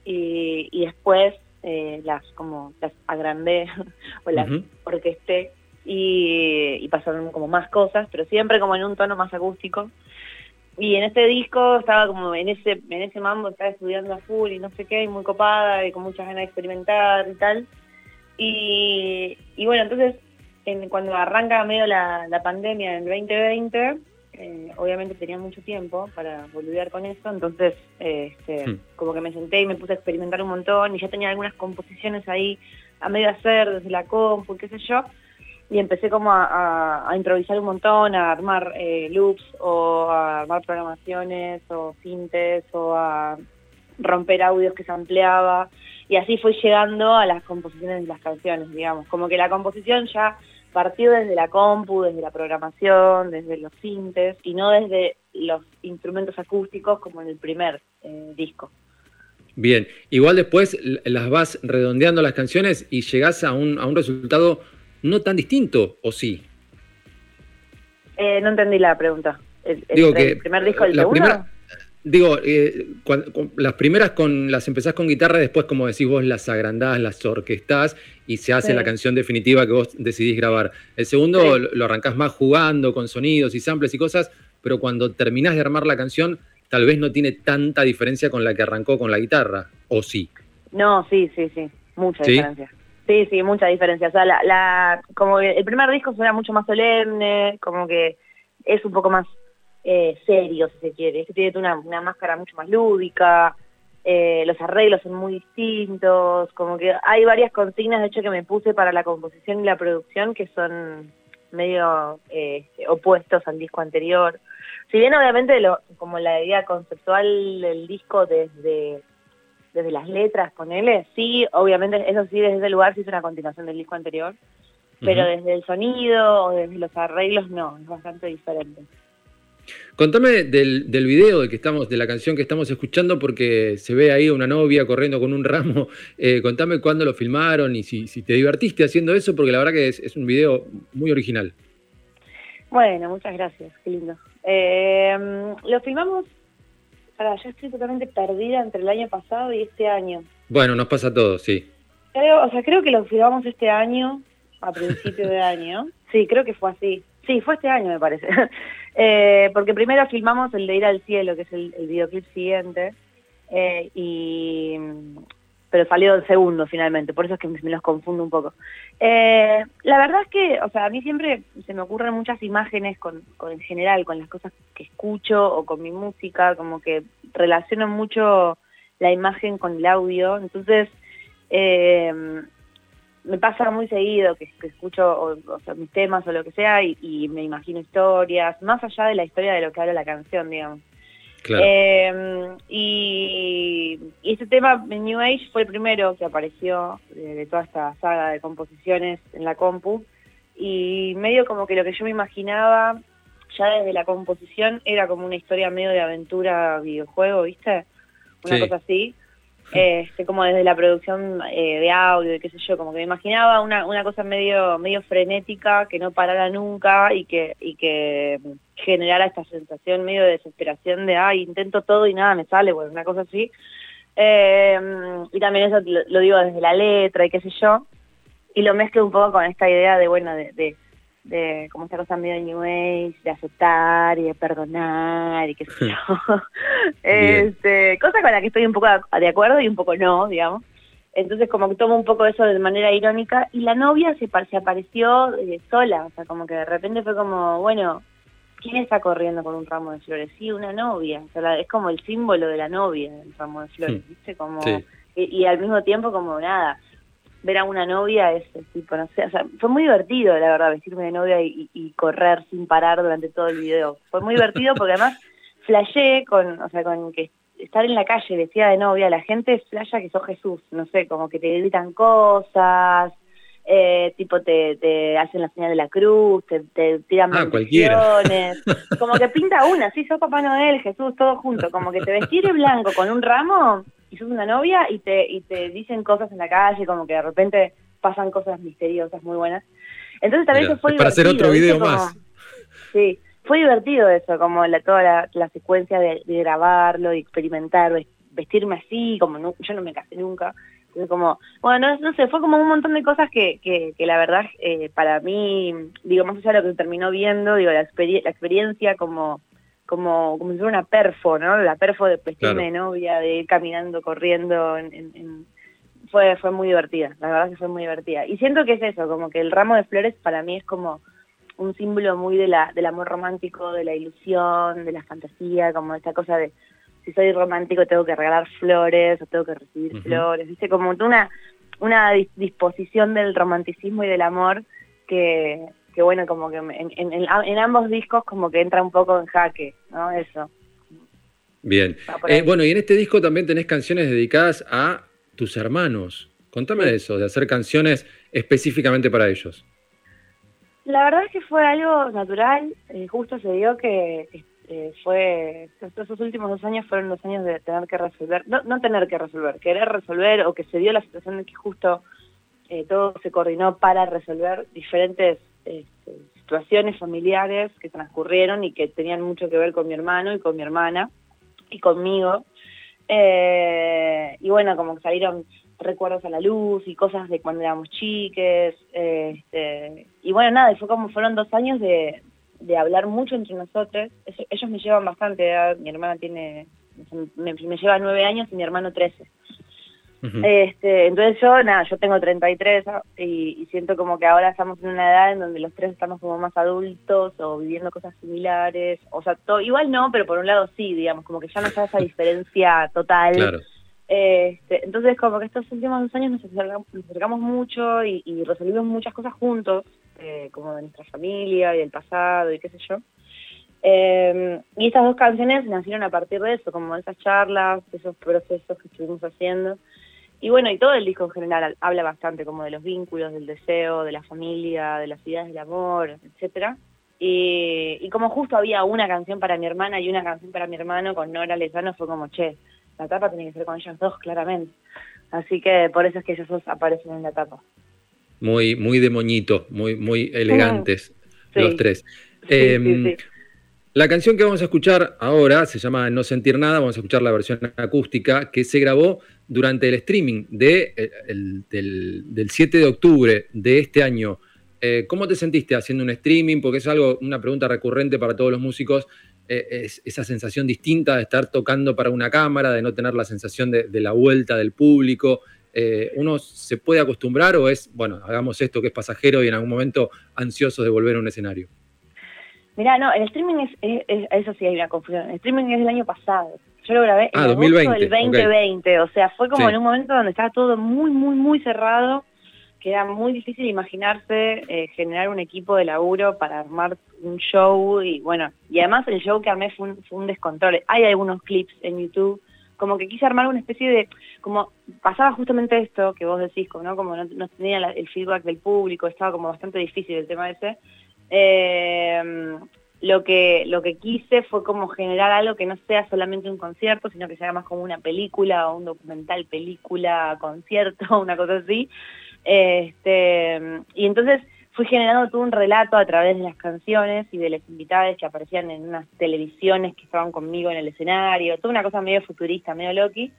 y, y después eh, las como las agrandé o las Ujú. orquesté y, y pasaron como más cosas, pero siempre como en un tono más acústico. Y en este disco estaba como en ese en ese mambo, estaba estudiando a full y no sé qué, y muy copada y con muchas ganas de experimentar y tal. Y, y bueno, entonces en- cuando arranca medio la, la pandemia en el 2020, eh, obviamente tenía mucho tiempo para boludear con eso, entonces eh, este, Hmm. como que me senté y me puse a experimentar un montón y ya tenía algunas composiciones ahí a medio hacer desde la compu, qué sé yo, y empecé como a, improvisar un montón, a armar eh, loops o a armar programaciones o sintes o a romper audios que se ampliaba y así fui llegando a las composiciones de las canciones, digamos, como que la composición ya partió desde la compu, desde la programación, desde los sintes y no desde los instrumentos acústicos como en el primer eh, disco. Bien, igual después las vas redondeando las canciones y llegás a un, a un resultado no tan distinto, ¿o sí? Eh, no entendí la pregunta. ¿El, el- Digo el que primer disco del segundo? primera- Digo, eh, con- las primeras con las empezás con guitarra, después, como decís vos, las agrandás, las orquestás y se hace Sí. la canción definitiva que vos decidís grabar. El segundo Sí. lo, lo arrancás más jugando con sonidos y samples y cosas, pero cuando terminás de armar la canción, tal vez no tiene tanta diferencia con la que arrancó con la guitarra, ¿o sí? No, sí, sí, sí, mucha ¿Sí? diferencia. Sí, sí, mucha diferencia. O sea, la, la, como que el primer disco suena mucho más solemne, como que es un poco más eh, serio, si se quiere. Este tiene una, una máscara mucho más lúdica, eh, los arreglos son muy distintos, como que hay varias consignas, de hecho, que me puse para la composición y la producción que son medio eh, opuestos al disco anterior. Si bien obviamente lo, como la idea conceptual del disco desde desde las letras, ponele, sí, obviamente, eso sí, desde ese lugar sí es una continuación del disco anterior, pero desde el sonido o desde los arreglos no, es bastante diferente. Contame del, del video de que estamos, de la canción que estamos escuchando, porque se ve ahí una novia corriendo con un ramo. Eh, contame cuándo lo filmaron y si, si te divertiste haciendo eso, porque la verdad que es, es un video muy original. Bueno, muchas gracias, qué lindo. Eh, lo filmamos, para ya estoy totalmente perdida entre el año pasado y este año. Bueno, nos pasa a todos, sí. Creo, o sea, creo que lo filmamos este año, a principio de año. Sí, creo que fue así. Sí, fue este año, me parece. Eh, porque primero filmamos el de Ir al Cielo, que es el, el videoclip siguiente, eh, y pero salió el segundo finalmente, por eso es que me, los confundo un poco. Eh, la verdad es que, o sea, a mí siempre se me ocurren muchas imágenes con, con en general, con las cosas que escucho o con mi música, como que relaciono mucho la imagen con el audio, entonces eh, me pasa muy seguido que, que escucho o, o sea, mis temas o lo que sea y, y me imagino historias, más allá de la historia de lo que habla la canción, digamos. Claro. Eh, y, y este tema, New Age, fue el primero que apareció de, de toda esta saga de composiciones en la compu. Y medio como que lo que yo me imaginaba, ya desde la composición, era como una historia medio de aventura videojuego, ¿viste? Una Sí. cosa así. Este, como desde la producción eh, de audio y qué sé yo, como que me imaginaba una, una cosa medio medio frenética que no parara nunca y que y que generara esta sensación medio de desesperación de ay intento todo y nada me sale bueno una cosa así Eh, y también eso lo, lo digo desde la letra y qué sé yo. Y lo mezclo un poco con esta idea de, bueno, de, de, de como esta cosa medio New Age, de aceptar y de perdonar y qué sé yo. este, cosa con la que estoy un poco de acuerdo y un poco no, digamos. Entonces como que tomo un poco eso de manera irónica y la novia se, se apareció eh, sola, o sea, como que de repente fue como, bueno, ¿quién está corriendo con un ramo de flores? Sí, una novia, o sea, la- es como el símbolo de la novia, el ramo de flores. ¿viste? Como, Sí. y, y al mismo tiempo como nada, ver a una novia es, es tipo, no sé, o sea, fue muy divertido, la verdad, vestirme de novia y correr sin parar durante todo el video. Fue muy divertido porque además flashé con, o sea, con que estar en la calle vestida de novia, la gente flasha que sos Jesús, no sé, como que te gritan cosas, eh, tipo te, te hacen la señal de la cruz, te, te tiran Ah, bendiciones, como que pinta una, sí, sos Papá Noel, Jesús, todo junto, como que te vestís de blanco con un ramo y sos una novia y te, y te dicen cosas en la calle, como que de repente pasan cosas misteriosas muy buenas. Entonces también Mirá, eso fue para hacer divertido, otro ¿viste? video Como- más. Sí, fue divertido eso, como la, toda la, la secuencia de, de grabarlo y experimentar, ves- vestirme así, como no- yo no me casé nunca. Como, bueno, no, sé, fue como un montón de cosas que, que, que la verdad eh, para mí, digo, más allá de lo que terminó viendo, digo, la, experie- la experiencia como como como si fuera una perfo, ¿no? La perfo de vestirme Claro. de novia, de ir caminando, corriendo, en- en- en- fue fue muy divertida, la verdad que fue muy divertida. Y siento que es eso, como que el ramo de flores para mí es como un símbolo muy de la, del amor romántico, de la ilusión, de la fantasía, como esta cosa de si soy romántico tengo que regalar flores o tengo que recibir flores, viste, como una, una dis- disposición del romanticismo y del amor que, que bueno, como que en, en, en- en ambos discos como que entra un poco en jaque, ¿no? Eso. Bien. Eh, bueno, y en este disco también tenés canciones dedicadas a tus hermanos. Contame de eso, de hacer canciones específicamente para ellos. La verdad es que fue algo natural, eh, justo se dio que, eh, fue, esos últimos dos años fueron los años de tener que resolver, no, no tener que resolver, querer resolver o que se dio la situación de que justo eh, todo se coordinó para resolver diferentes este, situaciones familiares que transcurrieron y que tenían mucho que ver con mi hermano y con mi hermana y conmigo. Eh, y bueno, como que salieron recuerdos a la luz y cosas de cuando éramos chiques. este, y bueno, nada, y fue como fueron dos años de, de hablar mucho entre nosotros. Ellos, me llevan bastante edad, mi hermana tiene, me, me lleva nueve años y mi hermano trece. Ujú. Este, entonces yo, nada, yo tengo 33 ¿no? y, y siento como que ahora estamos en una edad en donde los tres estamos como más adultos o viviendo cosas similares, o sea, to- igual no, pero por un lado sí, digamos, como que ya no está esa diferencia total. Claro. Este, entonces como que estos últimos dos años nos acercamos, nos acercamos mucho y, y resolvimos muchas cosas juntos, eh, como de nuestra familia y del pasado y qué sé yo. Eh, y estas dos canciones nacieron a partir de eso, como esas charlas, esos procesos que estuvimos haciendo. Y bueno, y todo el disco en general habla bastante como de los vínculos, del deseo, de la familia, de las ideas del amor, etcétera. Y, y como justo había una canción para mi hermana y una canción para mi hermano con Nora Lezano, fue como, che, la tapa tiene que ser con ellos dos, claramente. Así que por eso es que ellos dos aparecen en la tapa. Muy, muy de moñito, muy, muy elegantes Sí. los tres. Sí, Em, sí. La canción que vamos a escuchar ahora se llama No sentir nada, vamos a escuchar la versión acústica que se grabó durante el streaming de, eh, el- del, del 7 de octubre de este año. Eh, ¿Cómo te sentiste haciendo un streaming? Porque es algo, una pregunta recurrente para todos los músicos, eh, es esa sensación distinta de estar tocando para una cámara, de no tener la sensación de, de la vuelta del público. Eh, ¿Uno se puede acostumbrar o es, bueno, hagamos esto que es pasajero y en algún momento ansiosos de volver a un escenario? Mirá, no, el streaming es, es- es- eso sí hay una confusión. El streaming es del año pasado. Yo lo grabé en Ah, agosto 2020, del 2020. O sea, fue como Sí. en un momento donde estaba todo muy, muy, muy cerrado, que era muy difícil imaginarse eh, generar un equipo de laburo para armar un show. Y bueno, y además el show que armé fue un, fue un descontrol. Hay algunos clips en YouTube. Como que quise armar una especie de, como pasaba justamente esto que vos decís, ¿no? Como no, no tenía el feedback del público, estaba como bastante difícil el tema ese. Eh, lo que lo que quise fue como generar algo que no sea solamente un concierto, sino que sea más como una película o un documental, película, concierto, una cosa así. Este, y entonces fui generando todo un relato a través de las canciones y de las invitadas que aparecían en unas televisiones que estaban conmigo en el escenario, toda una cosa medio futurista, medio Loki.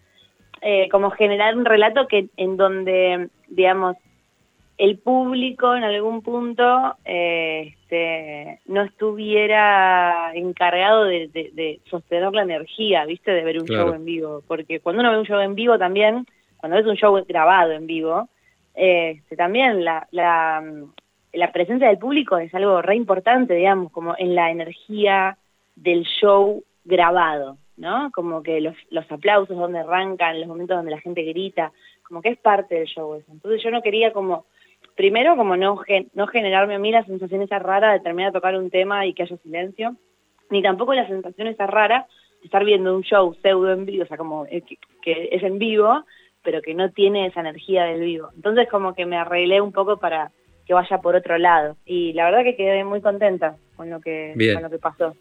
eh, como generar un relato que en donde, digamos, el público en algún punto eh, este, no estuviera encargado de, de- de sostener la energía, ¿viste? De ver un Claro. show en vivo. Porque cuando uno ve un show en vivo también, cuando ves un show grabado en vivo, eh, este, también la, la, la presencia del público es algo re importante, digamos, como en la energía del show grabado, ¿no? Como que los, los aplausos donde arrancan, los momentos donde la gente grita, como que es parte del show eso. Entonces yo no quería como, primero como no, gen- no generarme a mí la sensación esa rara de terminar de tocar un tema y que haya silencio, ni tampoco la sensación esa rara de estar viendo un show pseudo en vivo, o sea, como eh, que, que es en vivo, pero que no tiene esa energía del vivo. Entonces como que me arreglé un poco para que vaya por otro lado. Y la verdad que quedé muy contenta con lo que, Bien. con lo que pasó.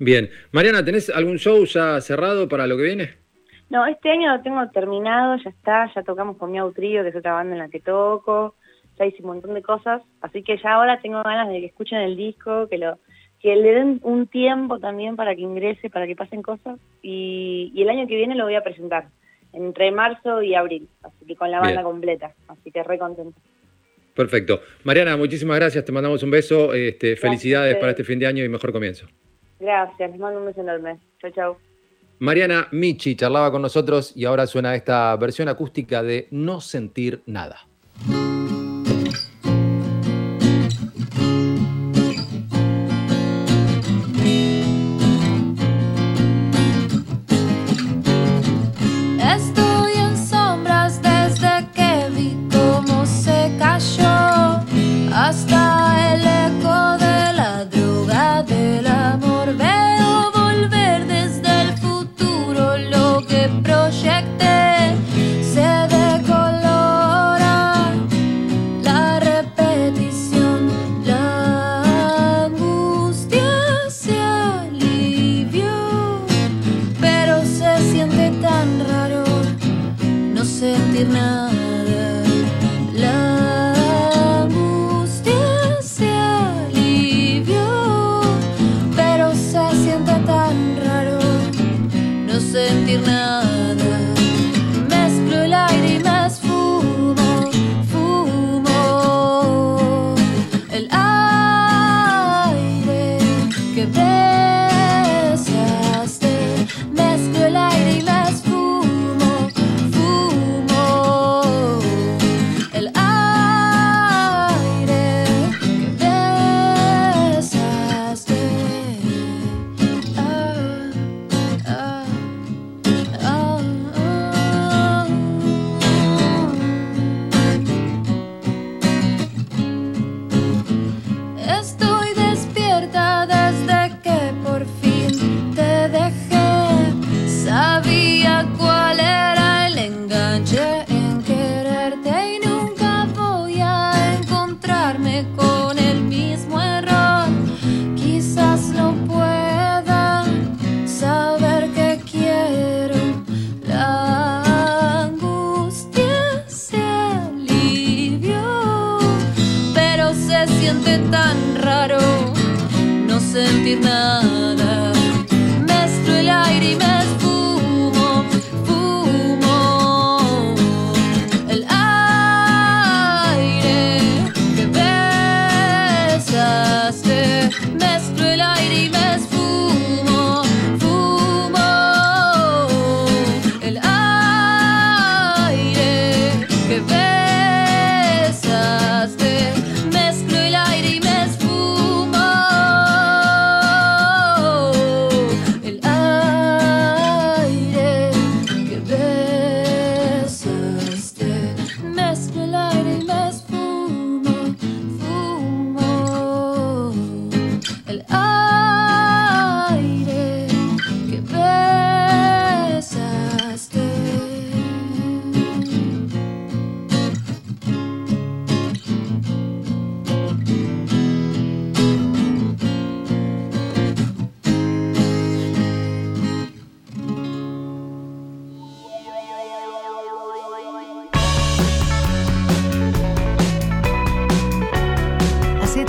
Bien. Mariana, ¿tenés algún show ya cerrado para lo que viene? No, este año lo tengo terminado, ya está, ya tocamos con Miau Trío, que es otra banda en la que toco, ya hice un montón de cosas, así que ya ahora tengo ganas de que escuchen el disco, que lo que le den un tiempo también para que ingrese, para que pasen cosas, y, y el año que viene lo voy a presentar, entre marzo y abril, así que con la banda Bien. completa, así que re contenta. Perfecto. Mariana, muchísimas gracias. Te mandamos un beso. Este, felicidades para este fin de año y mejor comienzo. Gracias, les mando un beso enorme. Chau, chau. Mariana Michi charlaba con nosotros y ahora suena esta versión acústica de No sentir nada.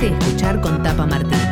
escuchar con Tapa Martín.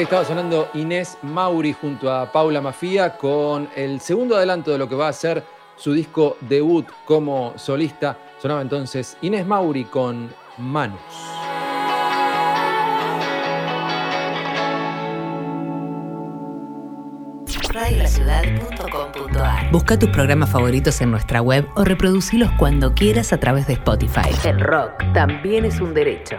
Ahí estaba sonando Inés Mauri junto a Paula Mafia con el segundo adelanto de lo que va a ser su disco debut como solista. Sonaba entonces Inés Mauri con Manos. Radiolaciudad.com.ar Busca tus programas favoritos en nuestra web o reproducilos cuando quieras a través de Spotify. El rock también es un derecho.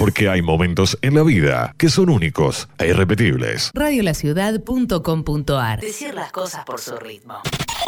Porque hay momentos en la vida que son únicos e irrepetibles. Radiolaciudad.com.ar Decir las cosas por su ritmo.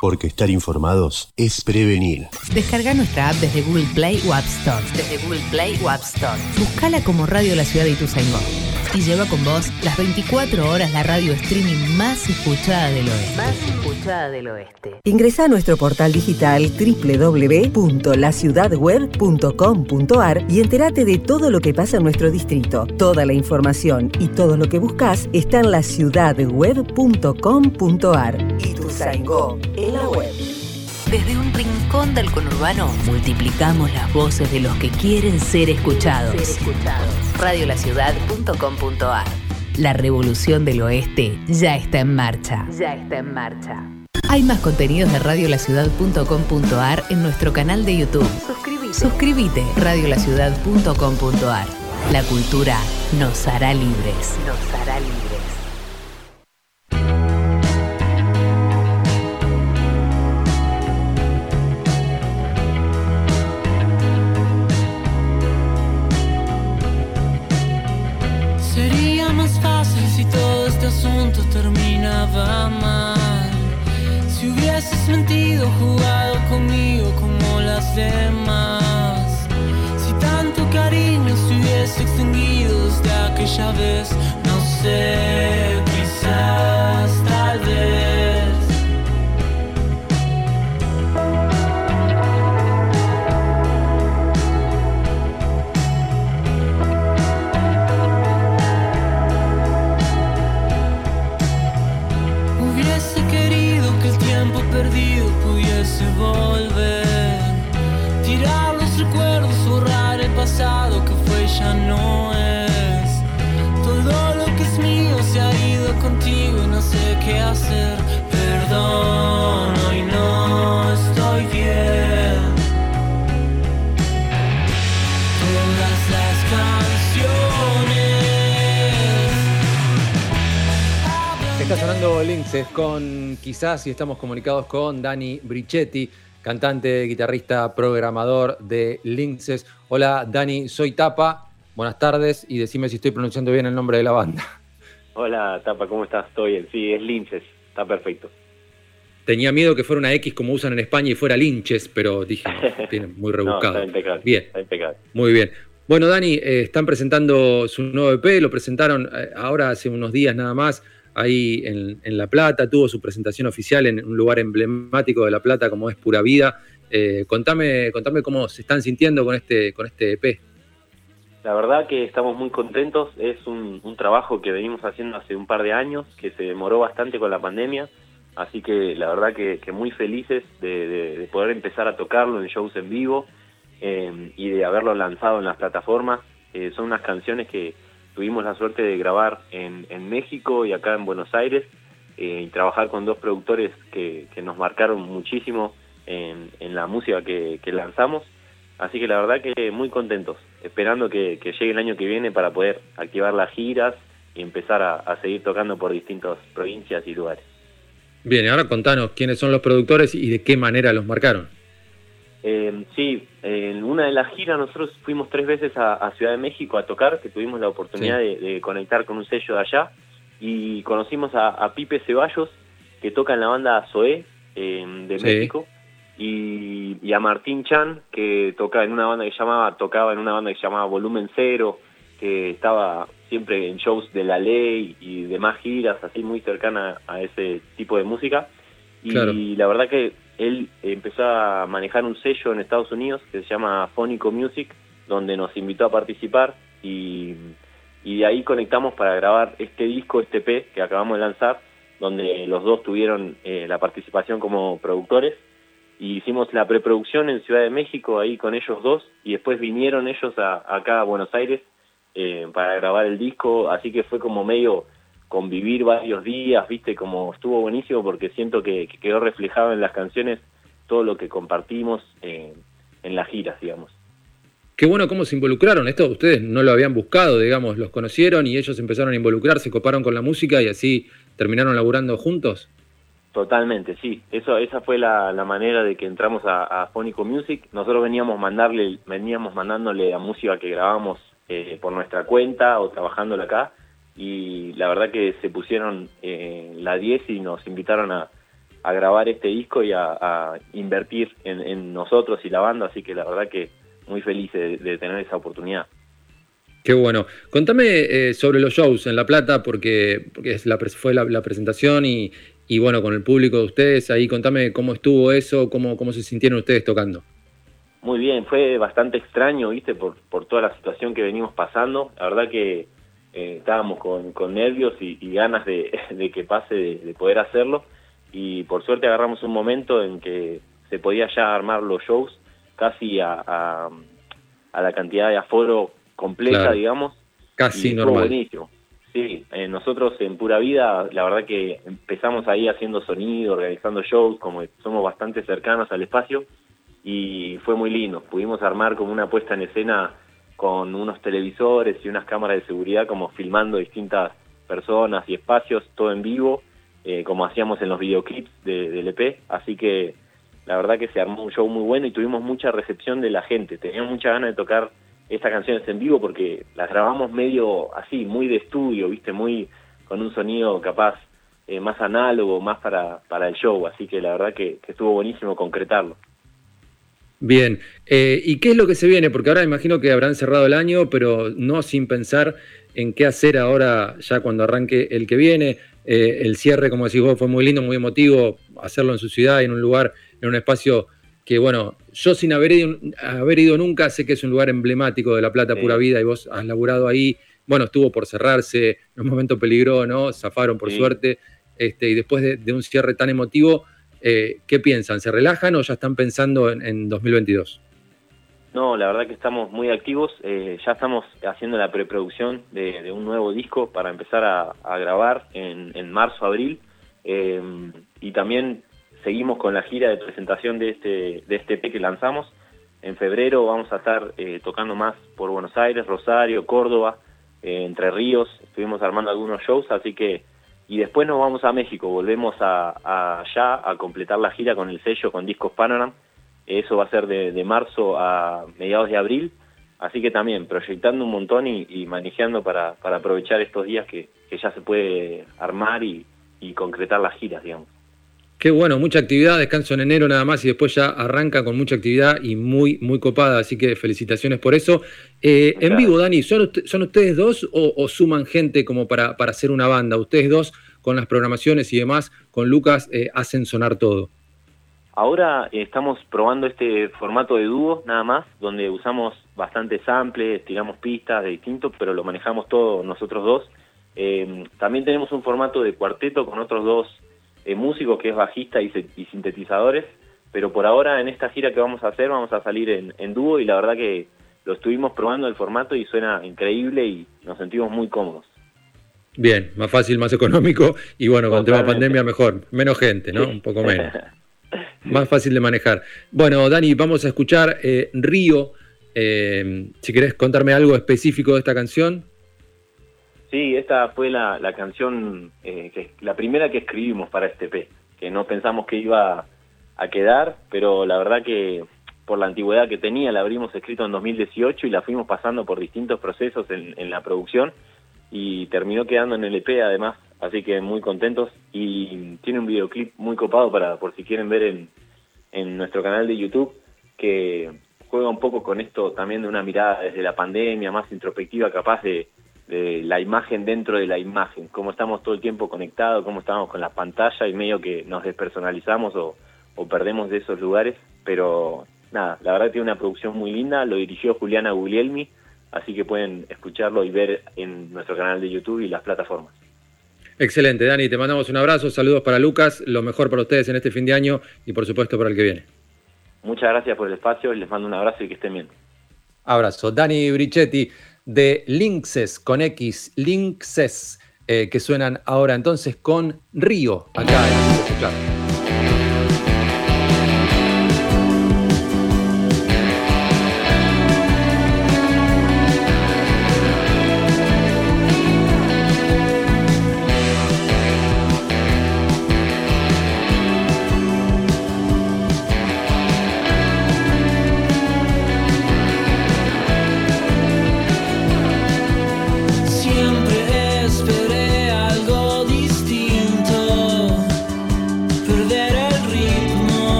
Porque estar informados es prevenir. Descarga nuestra app desde Google Play o App Store. Desde Google Play o App Store. Buscala como Radio La Ciudad de Ituzaingó. Y lleva con vos las 24 horas la radio streaming más escuchada del oeste. Más escuchada del oeste. Ingresa a nuestro portal digital www.laciudadweb.com.ar y entérate de todo lo que pasa en nuestro distrito. Toda la información y todo lo que buscas está en laciudadweb.com.ar. Ituzaingó, en la web. Desde un rincón del conurbano multiplicamos las voces de los que quieren ser escuchados. Radiolaciudad.com.ar La revolución del oeste ya está en marcha. Ya está en marcha. Hay más contenidos de radiolaciudad.com.ar en nuestro canal de YouTube. Suscríbete. Suscríbete. Radiolaciudad.com.ar La cultura nos hará libres. Nos hará libres. más fácil si todo este asunto terminaba mal. Si hubieses mentido, jugado conmigo como las demás. Si tanto cariño se hubiese extinguido desde aquella vez, no sé, quizás, tal vez. Pudiese volver. Tirar los recuerdos, borrar el pasado que fue ya no es. Todo lo que es mío se ha ido contigo y no sé qué hacer. Perdón, Sonando Linces con quizás y estamos comunicados con Dani Brichetti, cantante, guitarrista, programador de Linces. Hola Dani, soy Tapa. Buenas tardes y decime si estoy pronunciando bien el nombre de la banda. Hola, Tapa, ¿cómo estás? ¿Todo bien? Sí, es Linces, está perfecto. Tenía miedo que fuera una X como usan en España y fuera Linches, pero dije, no, tiene muy No, rebuscado. está impecable. Bien. Está impecable. Muy bien. Bueno, Dani, eh, están presentando su nuevo EP, lo presentaron eh, ahora hace unos días nada más, ahí en, La Plata, tuvo su presentación oficial en un lugar emblemático de La Plata como es Pura Vida. Eh, contame, contame cómo se están sintiendo con este, con este EP. La verdad que estamos muy contentos, es un, trabajo que venimos haciendo hace un par de años, que se demoró bastante con la pandemia, así que la verdad que, que muy felices de, de- de poder empezar a tocarlo en shows en vivo eh, y de haberlo lanzado en las plataformas. Eh, son unas canciones que tuvimos la suerte de grabar en, en México y acá en Buenos Aires eh, y trabajar con dos productores que, que nos marcaron muchísimo en, en la música que, que lanzamos. Así que la verdad que muy contentos, esperando que, que llegue el año que viene para poder activar las giras y empezar a, a seguir tocando por distintas provincias y lugares. Bien, ahora contanos quiénes son los productores y de qué manera los marcaron. Eh, sí, en una de las giras nosotros fuimos tres veces a, a Ciudad de México a tocar, que tuvimos la oportunidad de, de conectar con un sello de allá y conocimos a, a Pipe Ceballos, que toca en la banda Zoé eh, de Sí. México, y, y a Martín Chan, que toca en una banda que llamaba, tocaba en una banda que llamaba Volumen Cero, que estaba siempre en shows de la ley y demás giras, así muy cercana a ese tipo de música. Y Claro. la verdad que él empezó a manejar un sello en Estados Unidos que se llama Fónico Music, donde nos invitó a participar y, de ahí conectamos para grabar este disco, este P que acabamos de lanzar, donde los dos tuvieron eh, la participación como productores. Y hicimos la preproducción en Ciudad de México ahí con ellos dos y después vinieron ellos a, acá a Buenos Aires eh, para grabar el disco, así que fue como medio convivir varios días, viste, como estuvo buenísimo porque siento que, que quedó reflejado en las canciones todo lo que compartimos eh, en las giras, digamos. Qué bueno cómo se involucraron. Esto ustedes no lo habían buscado, digamos, los conocieron y ellos empezaron a involucrarse, se coparon con la música y así terminaron laburando juntos. Totalmente, sí. Eso, esa fue la, la manera de que entramos a, a Fónico Music. Nosotros veníamos mandarle, veníamos mandándole la música que grabamos eh, por nuestra cuenta o trabajándola acá y la verdad que se pusieron eh, la 10 y nos invitaron a, a grabar este disco y a, a invertir en, en nosotros y la banda, así que la verdad que muy feliz de, de tener esa oportunidad. Qué bueno. Contame eh, sobre los shows en La Plata, porque, porque es la, pres- fue la, la presentación y, y bueno, con el público de ustedes ahí, contame cómo estuvo eso, cómo, cómo se sintieron ustedes tocando. Muy bien, fue bastante extraño, viste, por, por toda la situación que venimos pasando. La verdad que eh, estábamos con, con nervios y, y ganas de, de que pase, de, de poder hacerlo. Y por suerte agarramos un momento en que se podía ya armar los shows casi a, a, a la cantidad de aforo completa, Claro. digamos. Casi y normal. buenísimo. Sí, eh, nosotros en Pura Vida, la verdad que empezamos ahí haciendo sonido, organizando shows, como somos bastante cercanos al espacio, y fue muy lindo. Pudimos armar como una puesta en escena con unos televisores y unas cámaras de seguridad, como filmando distintas personas y espacios, todo en vivo, eh, como hacíamos en los videoclips de- del EP. Así que la verdad que se armó un show muy bueno y tuvimos mucha recepción de la gente. Teníamos mucha ganas de tocar estas canciones en vivo porque las grabamos medio así, muy de estudio, viste, muy con un sonido capaz eh, más análogo, más para, para el show, así que la verdad que, que estuvo buenísimo concretarlo. Bien, eh, ¿y qué es lo que se viene? Porque ahora imagino que habrán cerrado el año, pero no sin pensar en qué hacer ahora ya cuando arranque el que viene. Eh, el cierre, como decís vos, fue muy lindo, muy emotivo, hacerlo en su ciudad, en un lugar, en un espacio que, bueno, yo sin haber ido, haber ido nunca, sé que es un lugar emblemático de La Plata Sí. Pura Vida y vos has laburado ahí. Bueno, estuvo por cerrarse, en un momento peligró, ¿no? Zafaron por Sí. suerte. Este, y después de, de un cierre tan emotivo, eh, ¿qué piensan? ¿Se relajan o ya están pensando en, en 2022? No, la verdad que estamos muy activos. eh, ya estamos haciendo la preproducción de, un nuevo disco para empezar a, grabar en, en marzo, abril. eh, y también seguimos con la gira de presentación de este, de este EP que lanzamos. En febrero vamos a estar eh, tocando más por Buenos Aires, Rosario, Córdoba, Entre Ríos. Estuvimos armando algunos shows, así que... Y después nos vamos a México, volvemos a, a allá a completar la gira con el sello, con Discos Panorama. Eso va a ser de, de marzo a mediados de abril. Así que también proyectando un montón y, y manejando para, para aprovechar estos días que, que ya se puede armar y, y concretar las giras, digamos. Qué bueno, mucha actividad, descanso en enero nada más y después ya arranca con mucha actividad y muy, muy copada, así que felicitaciones por eso. Eh, en vivo, Dani, ¿son, usted- son ustedes dos o, o suman gente como para, para hacer una banda? Ustedes dos con las programaciones y demás, con Lucas, eh, hacen sonar todo. Ahora eh, estamos probando este formato de dúo nada más, donde usamos bastante samples, tiramos pistas de distintos, pero lo manejamos todo nosotros dos. También tenemos un formato de cuarteto con otros dos eh, músicos, que es bajista y, sintetizadores, pero por ahora en esta gira que vamos a hacer vamos a salir en, en dúo y la verdad que lo estuvimos probando el formato y suena increíble y nos sentimos muy cómodos. Bien, más fácil, más económico y bueno, con tema pandemia mejor, menos gente, ¿no? Un poco menos. Más fácil de manejar. Bueno, Dani, vamos a escuchar eh, Río. Eh, si querés contarme algo específico de esta canción. Sí, esta fue la, la canción, eh, que, la primera que escribimos para este P, que no pensamos que iba a quedar, pero la verdad que por la antigüedad que tenía la habríamos escrito en 2018 y la fuimos pasando por distintos procesos en, en la producción y terminó quedando en el EP además, así que muy contentos y tiene un videoclip muy copado para por si quieren ver en, en nuestro canal de YouTube que juega un poco con esto también de una mirada desde la pandemia, más introspectiva, capaz de, de la imagen dentro de la imagen, cómo estamos todo el tiempo conectados, cómo estamos con la pantalla y medio que nos despersonalizamos o, o perdemos de esos lugares, pero nada, la verdad tiene una producción muy linda, lo dirigió Juliana Guglielmi, así que pueden escucharlo y ver en nuestro canal de YouTube y las plataformas. Excelente, Dani, te mandamos un abrazo, saludos para Lucas, lo mejor para ustedes en este fin de año y por supuesto para el que viene. Muchas gracias por el espacio, les mando un abrazo y que estén bien. Abrazo. Dani Brichetti de Linkses con X, Linkses, eh, que suenan ahora entonces con Río, acá en.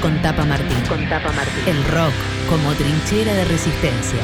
Con Tapa Martín. Con Tapa Martín. El rock como trinchera de resistencia.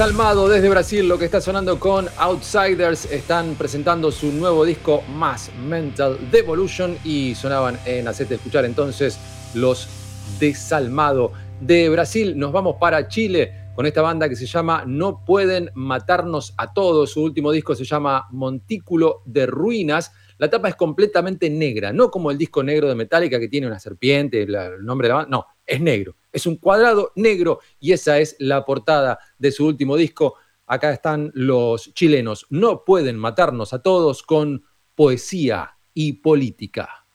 Desalmado desde Brasil, lo que está sonando con Outsiders, están presentando su nuevo disco Más Mental Devolution y sonaban en Hacete Escuchar entonces los Desalmado de Brasil. Nos vamos para Chile con esta banda que se llama No Pueden Matarnos a Todos. Su último disco se llama Montículo de Ruinas. La tapa es completamente negra, no como el disco negro de Metallica que tiene una serpiente, el nombre de la banda. No, es negro. Es un cuadrado negro y esa es la portada de su último disco. Acá están los chilenos. No pueden matarnos a todos con poesía y política.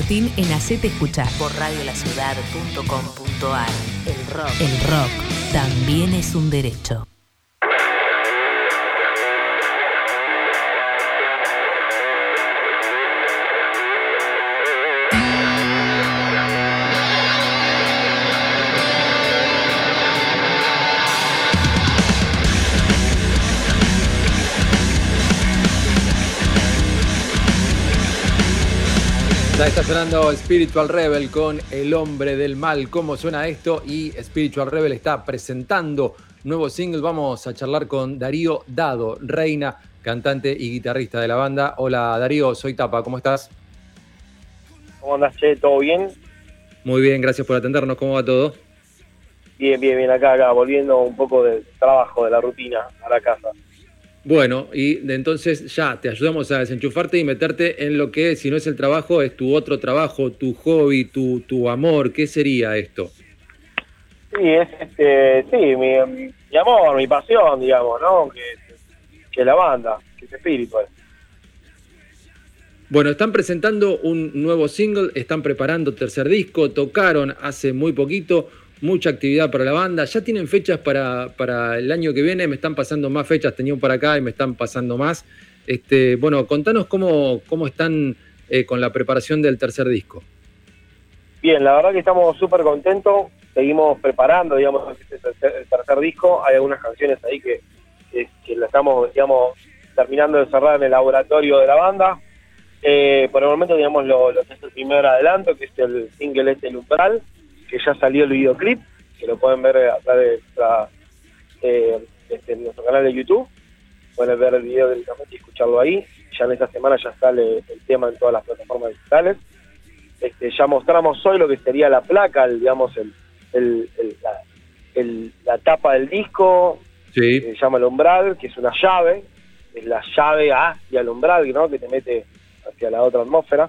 Martín en Hacete Escuchar por radiolaciudad.com.ar. El rock. El rock también es un derecho. Ya está sonando Spiritual Rebel con El Hombre del Mal. ¿Cómo suena esto? Y Spiritual Rebel está presentando nuevo single. Vamos a charlar con Darío Dado, reina, cantante y guitarrista de la banda. Hola Darío, soy Tapa, ¿cómo estás? ¿Cómo andas, Che? ¿Todo bien? Muy bien, gracias por atendernos. ¿Cómo va todo? Bien, bien, bien, acá, acá, volviendo un poco del trabajo, de la rutina, a la casa. Bueno, y de entonces ya te ayudamos a desenchufarte y meterte en lo que, si no es el trabajo, es tu otro trabajo, tu hobby, tu, tu amor. ¿Qué sería esto? Sí, es este, sí, mi, mi amor, mi pasión, digamos, ¿no? Que, que la banda, que es espiritual. Bueno, están presentando un nuevo single, están preparando tercer disco, tocaron hace muy poquito, mucha actividad para la banda, ya tienen fechas para, para el año que viene, me están pasando más fechas, tenía un para acá y me están pasando más. Este, bueno, contanos cómo, cómo están eh, con la preparación del tercer disco. Bien, la verdad que estamos súper contentos, seguimos preparando, digamos, este tercer, el tercer disco, hay algunas canciones ahí que, que, que la estamos, digamos, terminando de cerrar en el laboratorio de la banda. Eh, por el momento, digamos, lo, lo que es el primer adelanto, que es el single este, El Umbral, que ya salió el videoclip, que lo pueden ver a través de nuestra, eh, este, nuestro canal de YouTube. Pueden ver el video directamente y escucharlo ahí. Ya en esta semana ya sale el tema en todas las plataformas digitales. Este, ya mostramos hoy lo que sería la placa, el, digamos, el, el- el- la, el- la tapa del disco, Sí. que se llama el umbral, que es una llave, es la llave hacia el umbral, ¿no? que te mete hacia la otra atmósfera.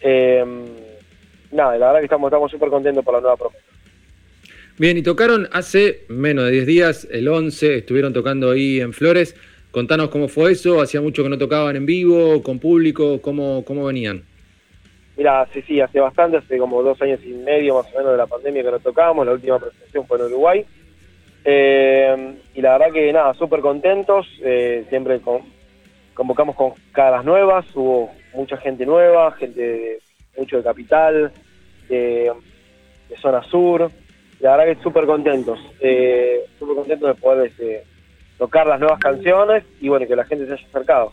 Eh, nada, la verdad que estamos estamos súper contentos por la nueva propuesta. Bien, y tocaron hace menos de 10 días, el 11, estuvieron tocando ahí en Flores. Contanos cómo fue eso, hacía mucho que no tocaban en vivo, con público, cómo, cómo venían. Mira, sí, sí, hace bastante, hace como dos años y medio más o menos de la pandemia que nos tocábamos, la última presentación fue en Uruguay. Eh, y la verdad que nada, súper contentos, eh, siempre con- convocamos con caras nuevas, hubo mucha gente nueva, gente mucho de Capital, de, de Zona Sur, la verdad que súper contentos, eh, súper contentos de poder este, tocar las nuevas canciones y bueno, que la gente se haya acercado.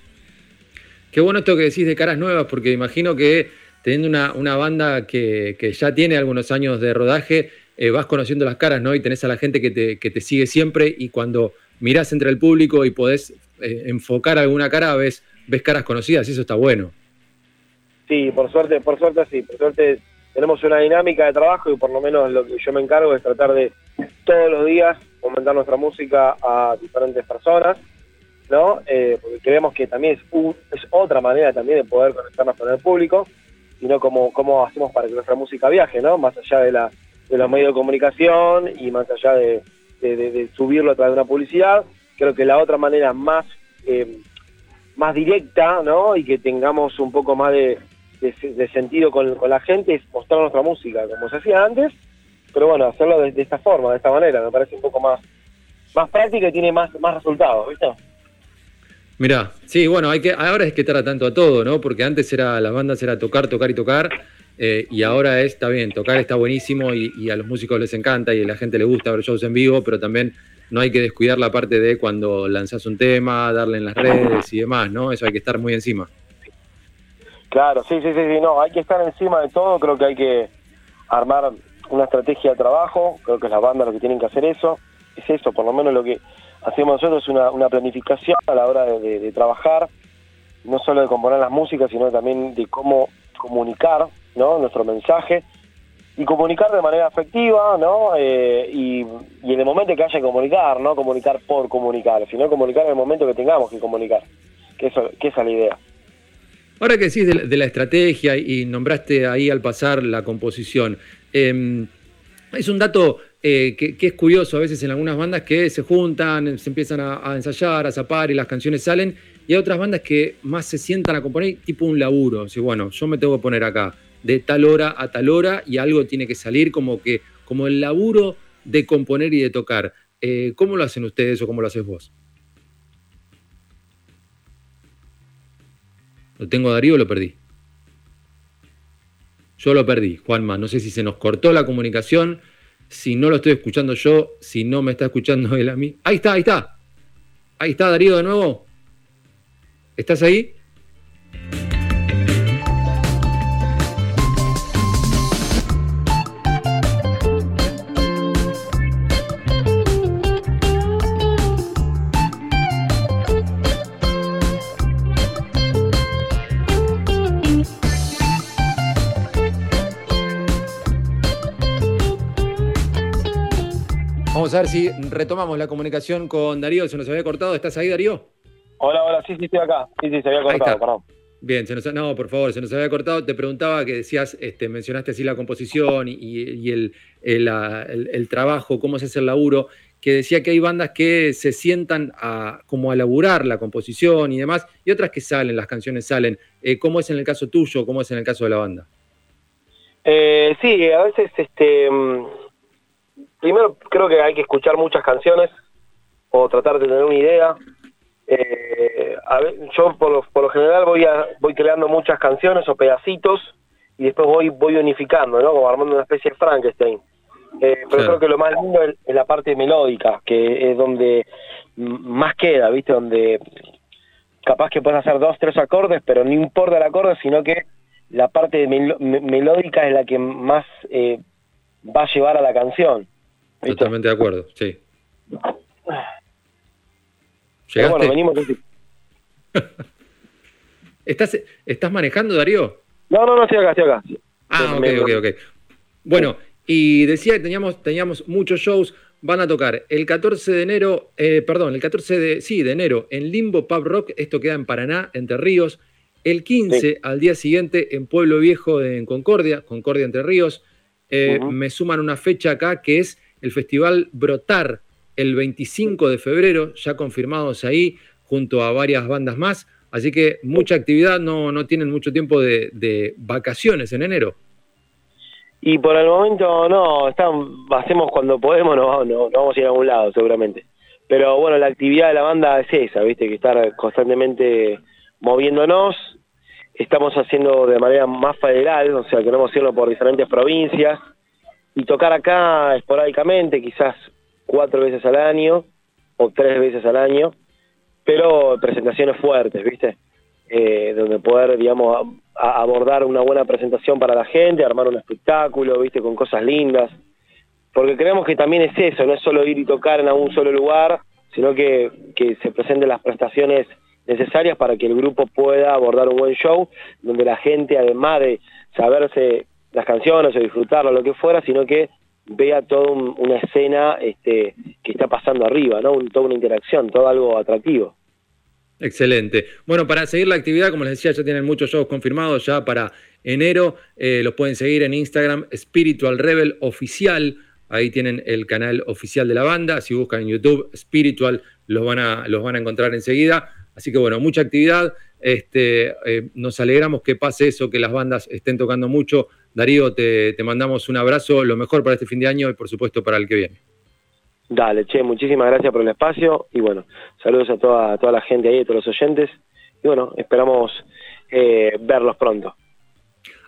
Qué bueno esto que decís de caras nuevas, porque imagino que teniendo una, una banda que, que ya tiene algunos años de rodaje, eh, vas conociendo las caras, ¿no? Y tenés a la gente que te, que te sigue siempre y cuando mirás entre el público y podés eh, enfocar alguna cara, ves, ves caras conocidas y eso está bueno. Sí, por suerte, por suerte sí, por suerte tenemos una dinámica de trabajo y por lo menos lo que yo me encargo es tratar de todos los días aumentar nuestra música a diferentes personas, ¿no? Eh, porque creemos que también es, otra manera también de poder conectarnos con el público, sino como cómo hacemos para que nuestra música viaje, ¿no? Más allá de, la, de los medios de comunicación y más allá de- de subirlo a través de una publicidad, creo que la otra manera más eh, más directa, ¿no? Y que tengamos un poco más de, de- sentido con, la gente es mostrar nuestra música, como se hacía antes, pero bueno, hacerlo de, esta forma, de esta manera, me parece un poco más más práctica y tiene más, más resultados, ¿viste? Mirá, sí, bueno, hay que, ahora es que estar atento a todo, ¿no? Porque antes era las bandas era tocar, tocar y tocar, eh, y ahora es, está bien, tocar está buenísimo y, y a los músicos les encanta y a la gente le gusta ver shows en vivo, pero también no hay que descuidar la parte de cuando lanzás un tema, darle en las redes y demás, ¿no? Eso hay que estar muy encima. Claro, sí, sí, sí, sí, no, hay que estar encima de todo, creo que hay que armar una estrategia de trabajo, creo que es la banda lo que tienen que hacer eso, es eso, por lo menos lo que hacemos nosotros es una, planificación a la hora de, trabajar, no solo de componer las músicas, sino también de cómo comunicar, ¿no? Nuestro mensaje y comunicar de manera afectiva, ¿no? Eh, y, y en el momento que haya que comunicar, no comunicar por comunicar, sino comunicar en el momento que tengamos que comunicar, que eso, que esa es la idea. Ahora que decís de la, estrategia y nombraste ahí al pasar la composición, eh, es un dato eh, que, es curioso a veces en algunas bandas que se juntan, se empiezan a, a ensayar, a zapar y las canciones salen, y hay otras bandas que más se sientan a componer tipo un laburo. O bueno, yo me tengo que poner acá de tal hora a tal hora y algo tiene que salir como que como el laburo de componer y de tocar. Eh, ¿Cómo lo hacen ustedes o cómo lo haces vos? ¿Lo tengo a Darío o lo perdí? Yo lo perdí, Juanma. No sé si se nos cortó la comunicación, si no lo estoy escuchando yo, si no me está escuchando él a mí. Ahí está, ahí está. Ahí está Darío de nuevo. ¿Estás ahí? Vamos a ver si retomamos la comunicación con Darío. Se nos había cortado. ¿Estás ahí, Darío? Hola, hola, sí, sí, estoy acá. Sí, sí, se había cortado, perdón. Bien, se nos, no, por favor, se nos había cortado. Te preguntaba que decías, este, mencionaste así la composición y, y el, el, la- el- el trabajo, cómo se hace el laburo, que decía que hay bandas que se sientan a, como a laburar la composición y demás, y otras que salen, las canciones salen. Eh, ¿Cómo es en el caso tuyo? ¿Cómo es en el caso de la banda? Eh, sí, a veces, este, mm, primero creo que hay que escuchar muchas canciones o tratar de tener una idea. Eh, a yo por lo, por lo general voy a, voy creando muchas canciones o pedacitos y después voy voy unificando, ¿no? Como armando una especie de Frankenstein. Eh, pero Claro. creo que lo más lindo es, es la parte melódica, que es donde más queda, ¿viste? Donde capaz que puedes hacer dos, tres acordes, pero no importa el acorde, sino que la parte melo- me- melódica es la que más eh, va a llevar a la canción. Totalmente de acuerdo, sí. Pero ¿Llegaste? bueno, venimos así. ¿Estás, ¿Estás manejando, Darío? No, no, no, estoy acá, estoy acá. Ah, ok, ok, ok. Bueno, y decía que teníamos, teníamos muchos shows. Van a tocar el 14 de enero, eh, perdón, el 14 de, sí, de enero en Limbo Pub Rock, esto queda en Paraná, Entre Ríos. El 15 al día siguiente en Pueblo Viejo de, en Concordia, Concordia Entre Ríos. Eh. Me suman una fecha acá que es el Festival Brotar, el 25 de febrero, ya confirmados ahí, junto a varias bandas más. Así que mucha actividad, no, no tienen mucho tiempo de, vacaciones en enero. Y por el momento no, están, hacemos cuando podemos, no, no, no vamos a ir a algún lado seguramente. Pero bueno, la actividad de la banda es esa, viste, que estar constantemente moviéndonos. Estamos haciendo de manera más federal, o sea, queremos irlo por diferentes provincias y tocar acá esporádicamente, quizás cuatro veces al año o tres veces al año, pero presentaciones fuertes, ¿viste? Eh, donde poder, digamos, abordar una buena presentación para la gente, armar un espectáculo, ¿viste? Con cosas lindas. Porque creemos que también es eso, no es solo ir y tocar en algún solo lugar, sino que, que se presenten las prestaciones necesarias para que el grupo pueda abordar un buen show, donde la gente, además de saberse las canciones o disfrutarlo, lo que fuera, sino que vea toda un- una escena este, que está pasando arriba, ¿no? Toda una interacción, todo algo atractivo. Excelente. Bueno, para seguir la actividad, como les decía, ya tienen muchos shows confirmados ya para enero. Eh, los pueden seguir en Instagram, Spiritual Rebel Oficial. Ahí tienen el canal oficial de la banda. Si buscan en YouTube Spiritual, los van a, los van a encontrar enseguida. Así que bueno, mucha actividad. Este, eh, nos alegramos que pase eso, que las bandas estén tocando mucho. Darío, te, te mandamos un abrazo, lo mejor para este fin de año y por supuesto para el que viene. Dale, che, muchísimas gracias por el espacio y bueno, saludos a toda, a toda la gente ahí, a todos los oyentes y bueno, esperamos eh, verlos pronto.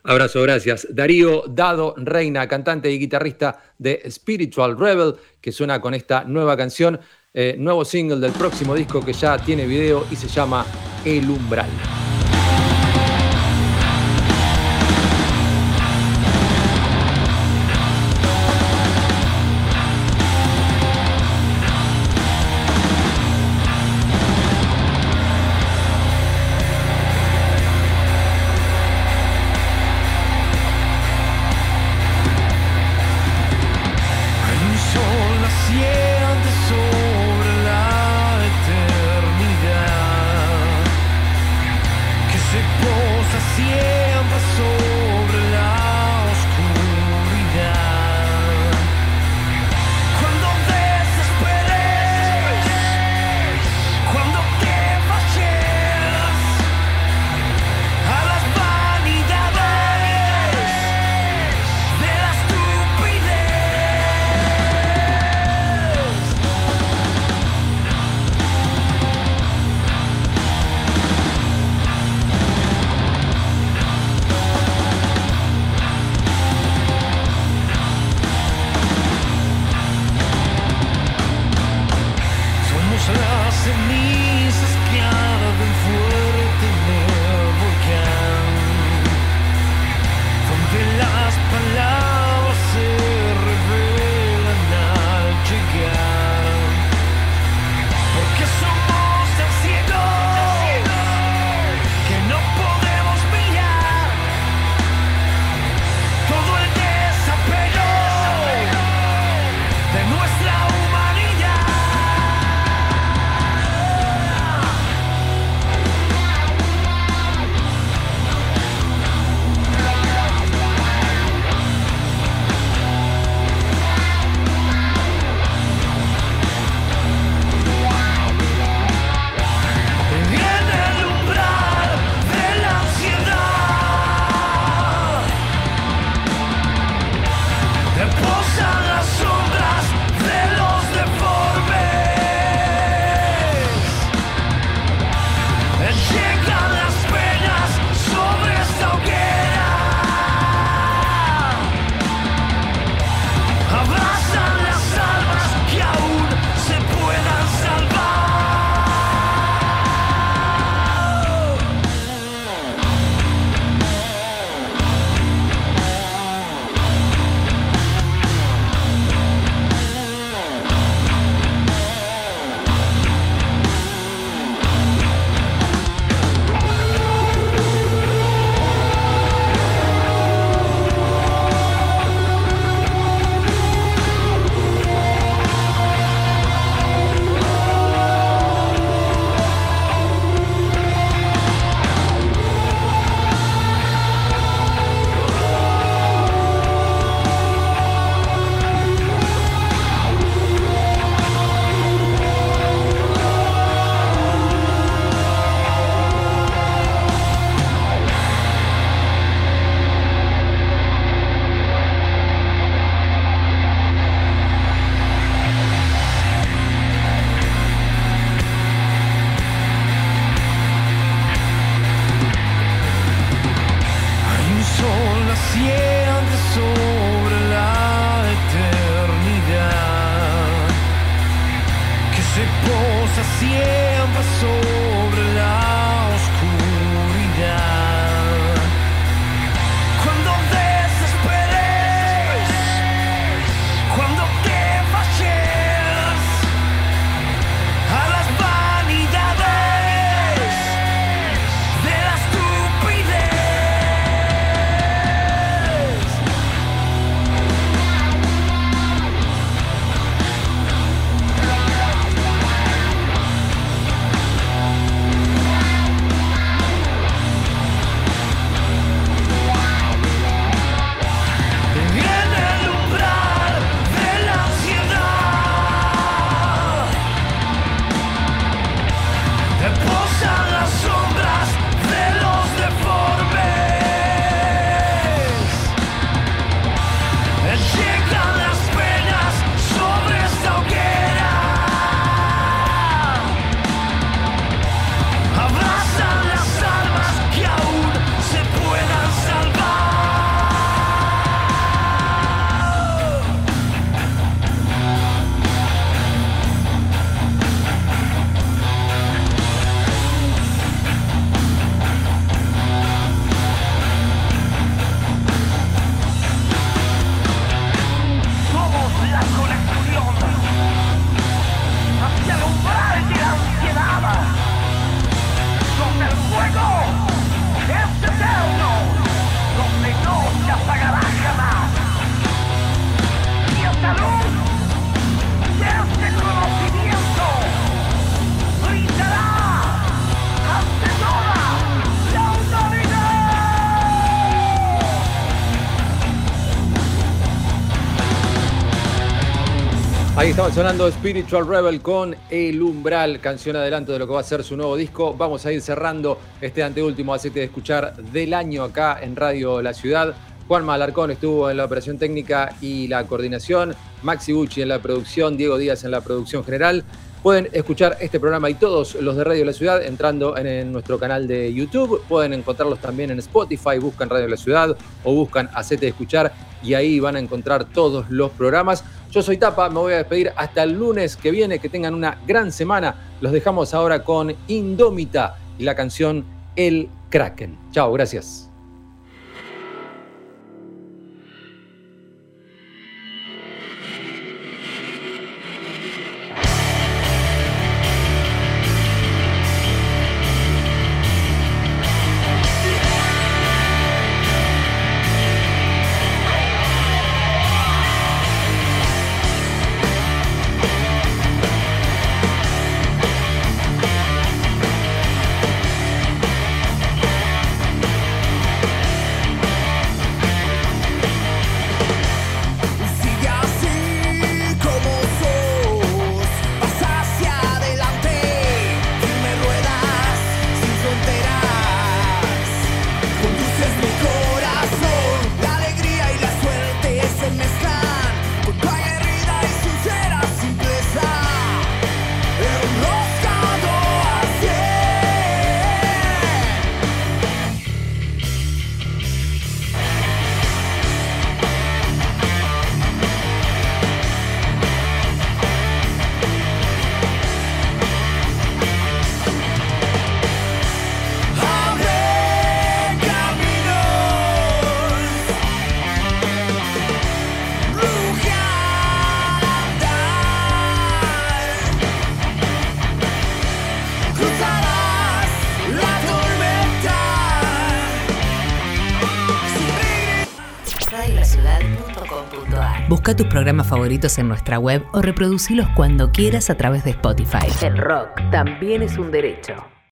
Abrazo, gracias. Darío Dado Reina, cantante y guitarrista de Spiritual Rebel, que suena con esta nueva canción, eh, nuevo single del próximo disco que ya tiene video y se llama El Umbral. Ahí estaba sonando Spiritual Rebel con El Umbral, canción adelanto de lo que va a ser su nuevo disco. Vamos a ir cerrando este anteúltimo aceite de escuchar del año acá en Radio La Ciudad. Juan Malarcón estuvo en la operación técnica y la coordinación, Maxi Bucci en la producción, Diego Díaz en la producción general. Pueden escuchar este programa y todos los de Radio La Ciudad entrando en, en nuestro canal de YouTube. Pueden encontrarlos también en Spotify, buscan Radio La Ciudad o buscan Acete de Escuchar y ahí van a encontrar todos los programas. Yo soy Tapa, me voy a despedir hasta el lunes que viene. Que tengan una gran semana. Los dejamos ahora con Indómita y la canción El Kraken. Chao, gracias. Busca tus programas favoritos en nuestra web o reproducilos cuando quieras a través de Spotify. El rock también es un derecho.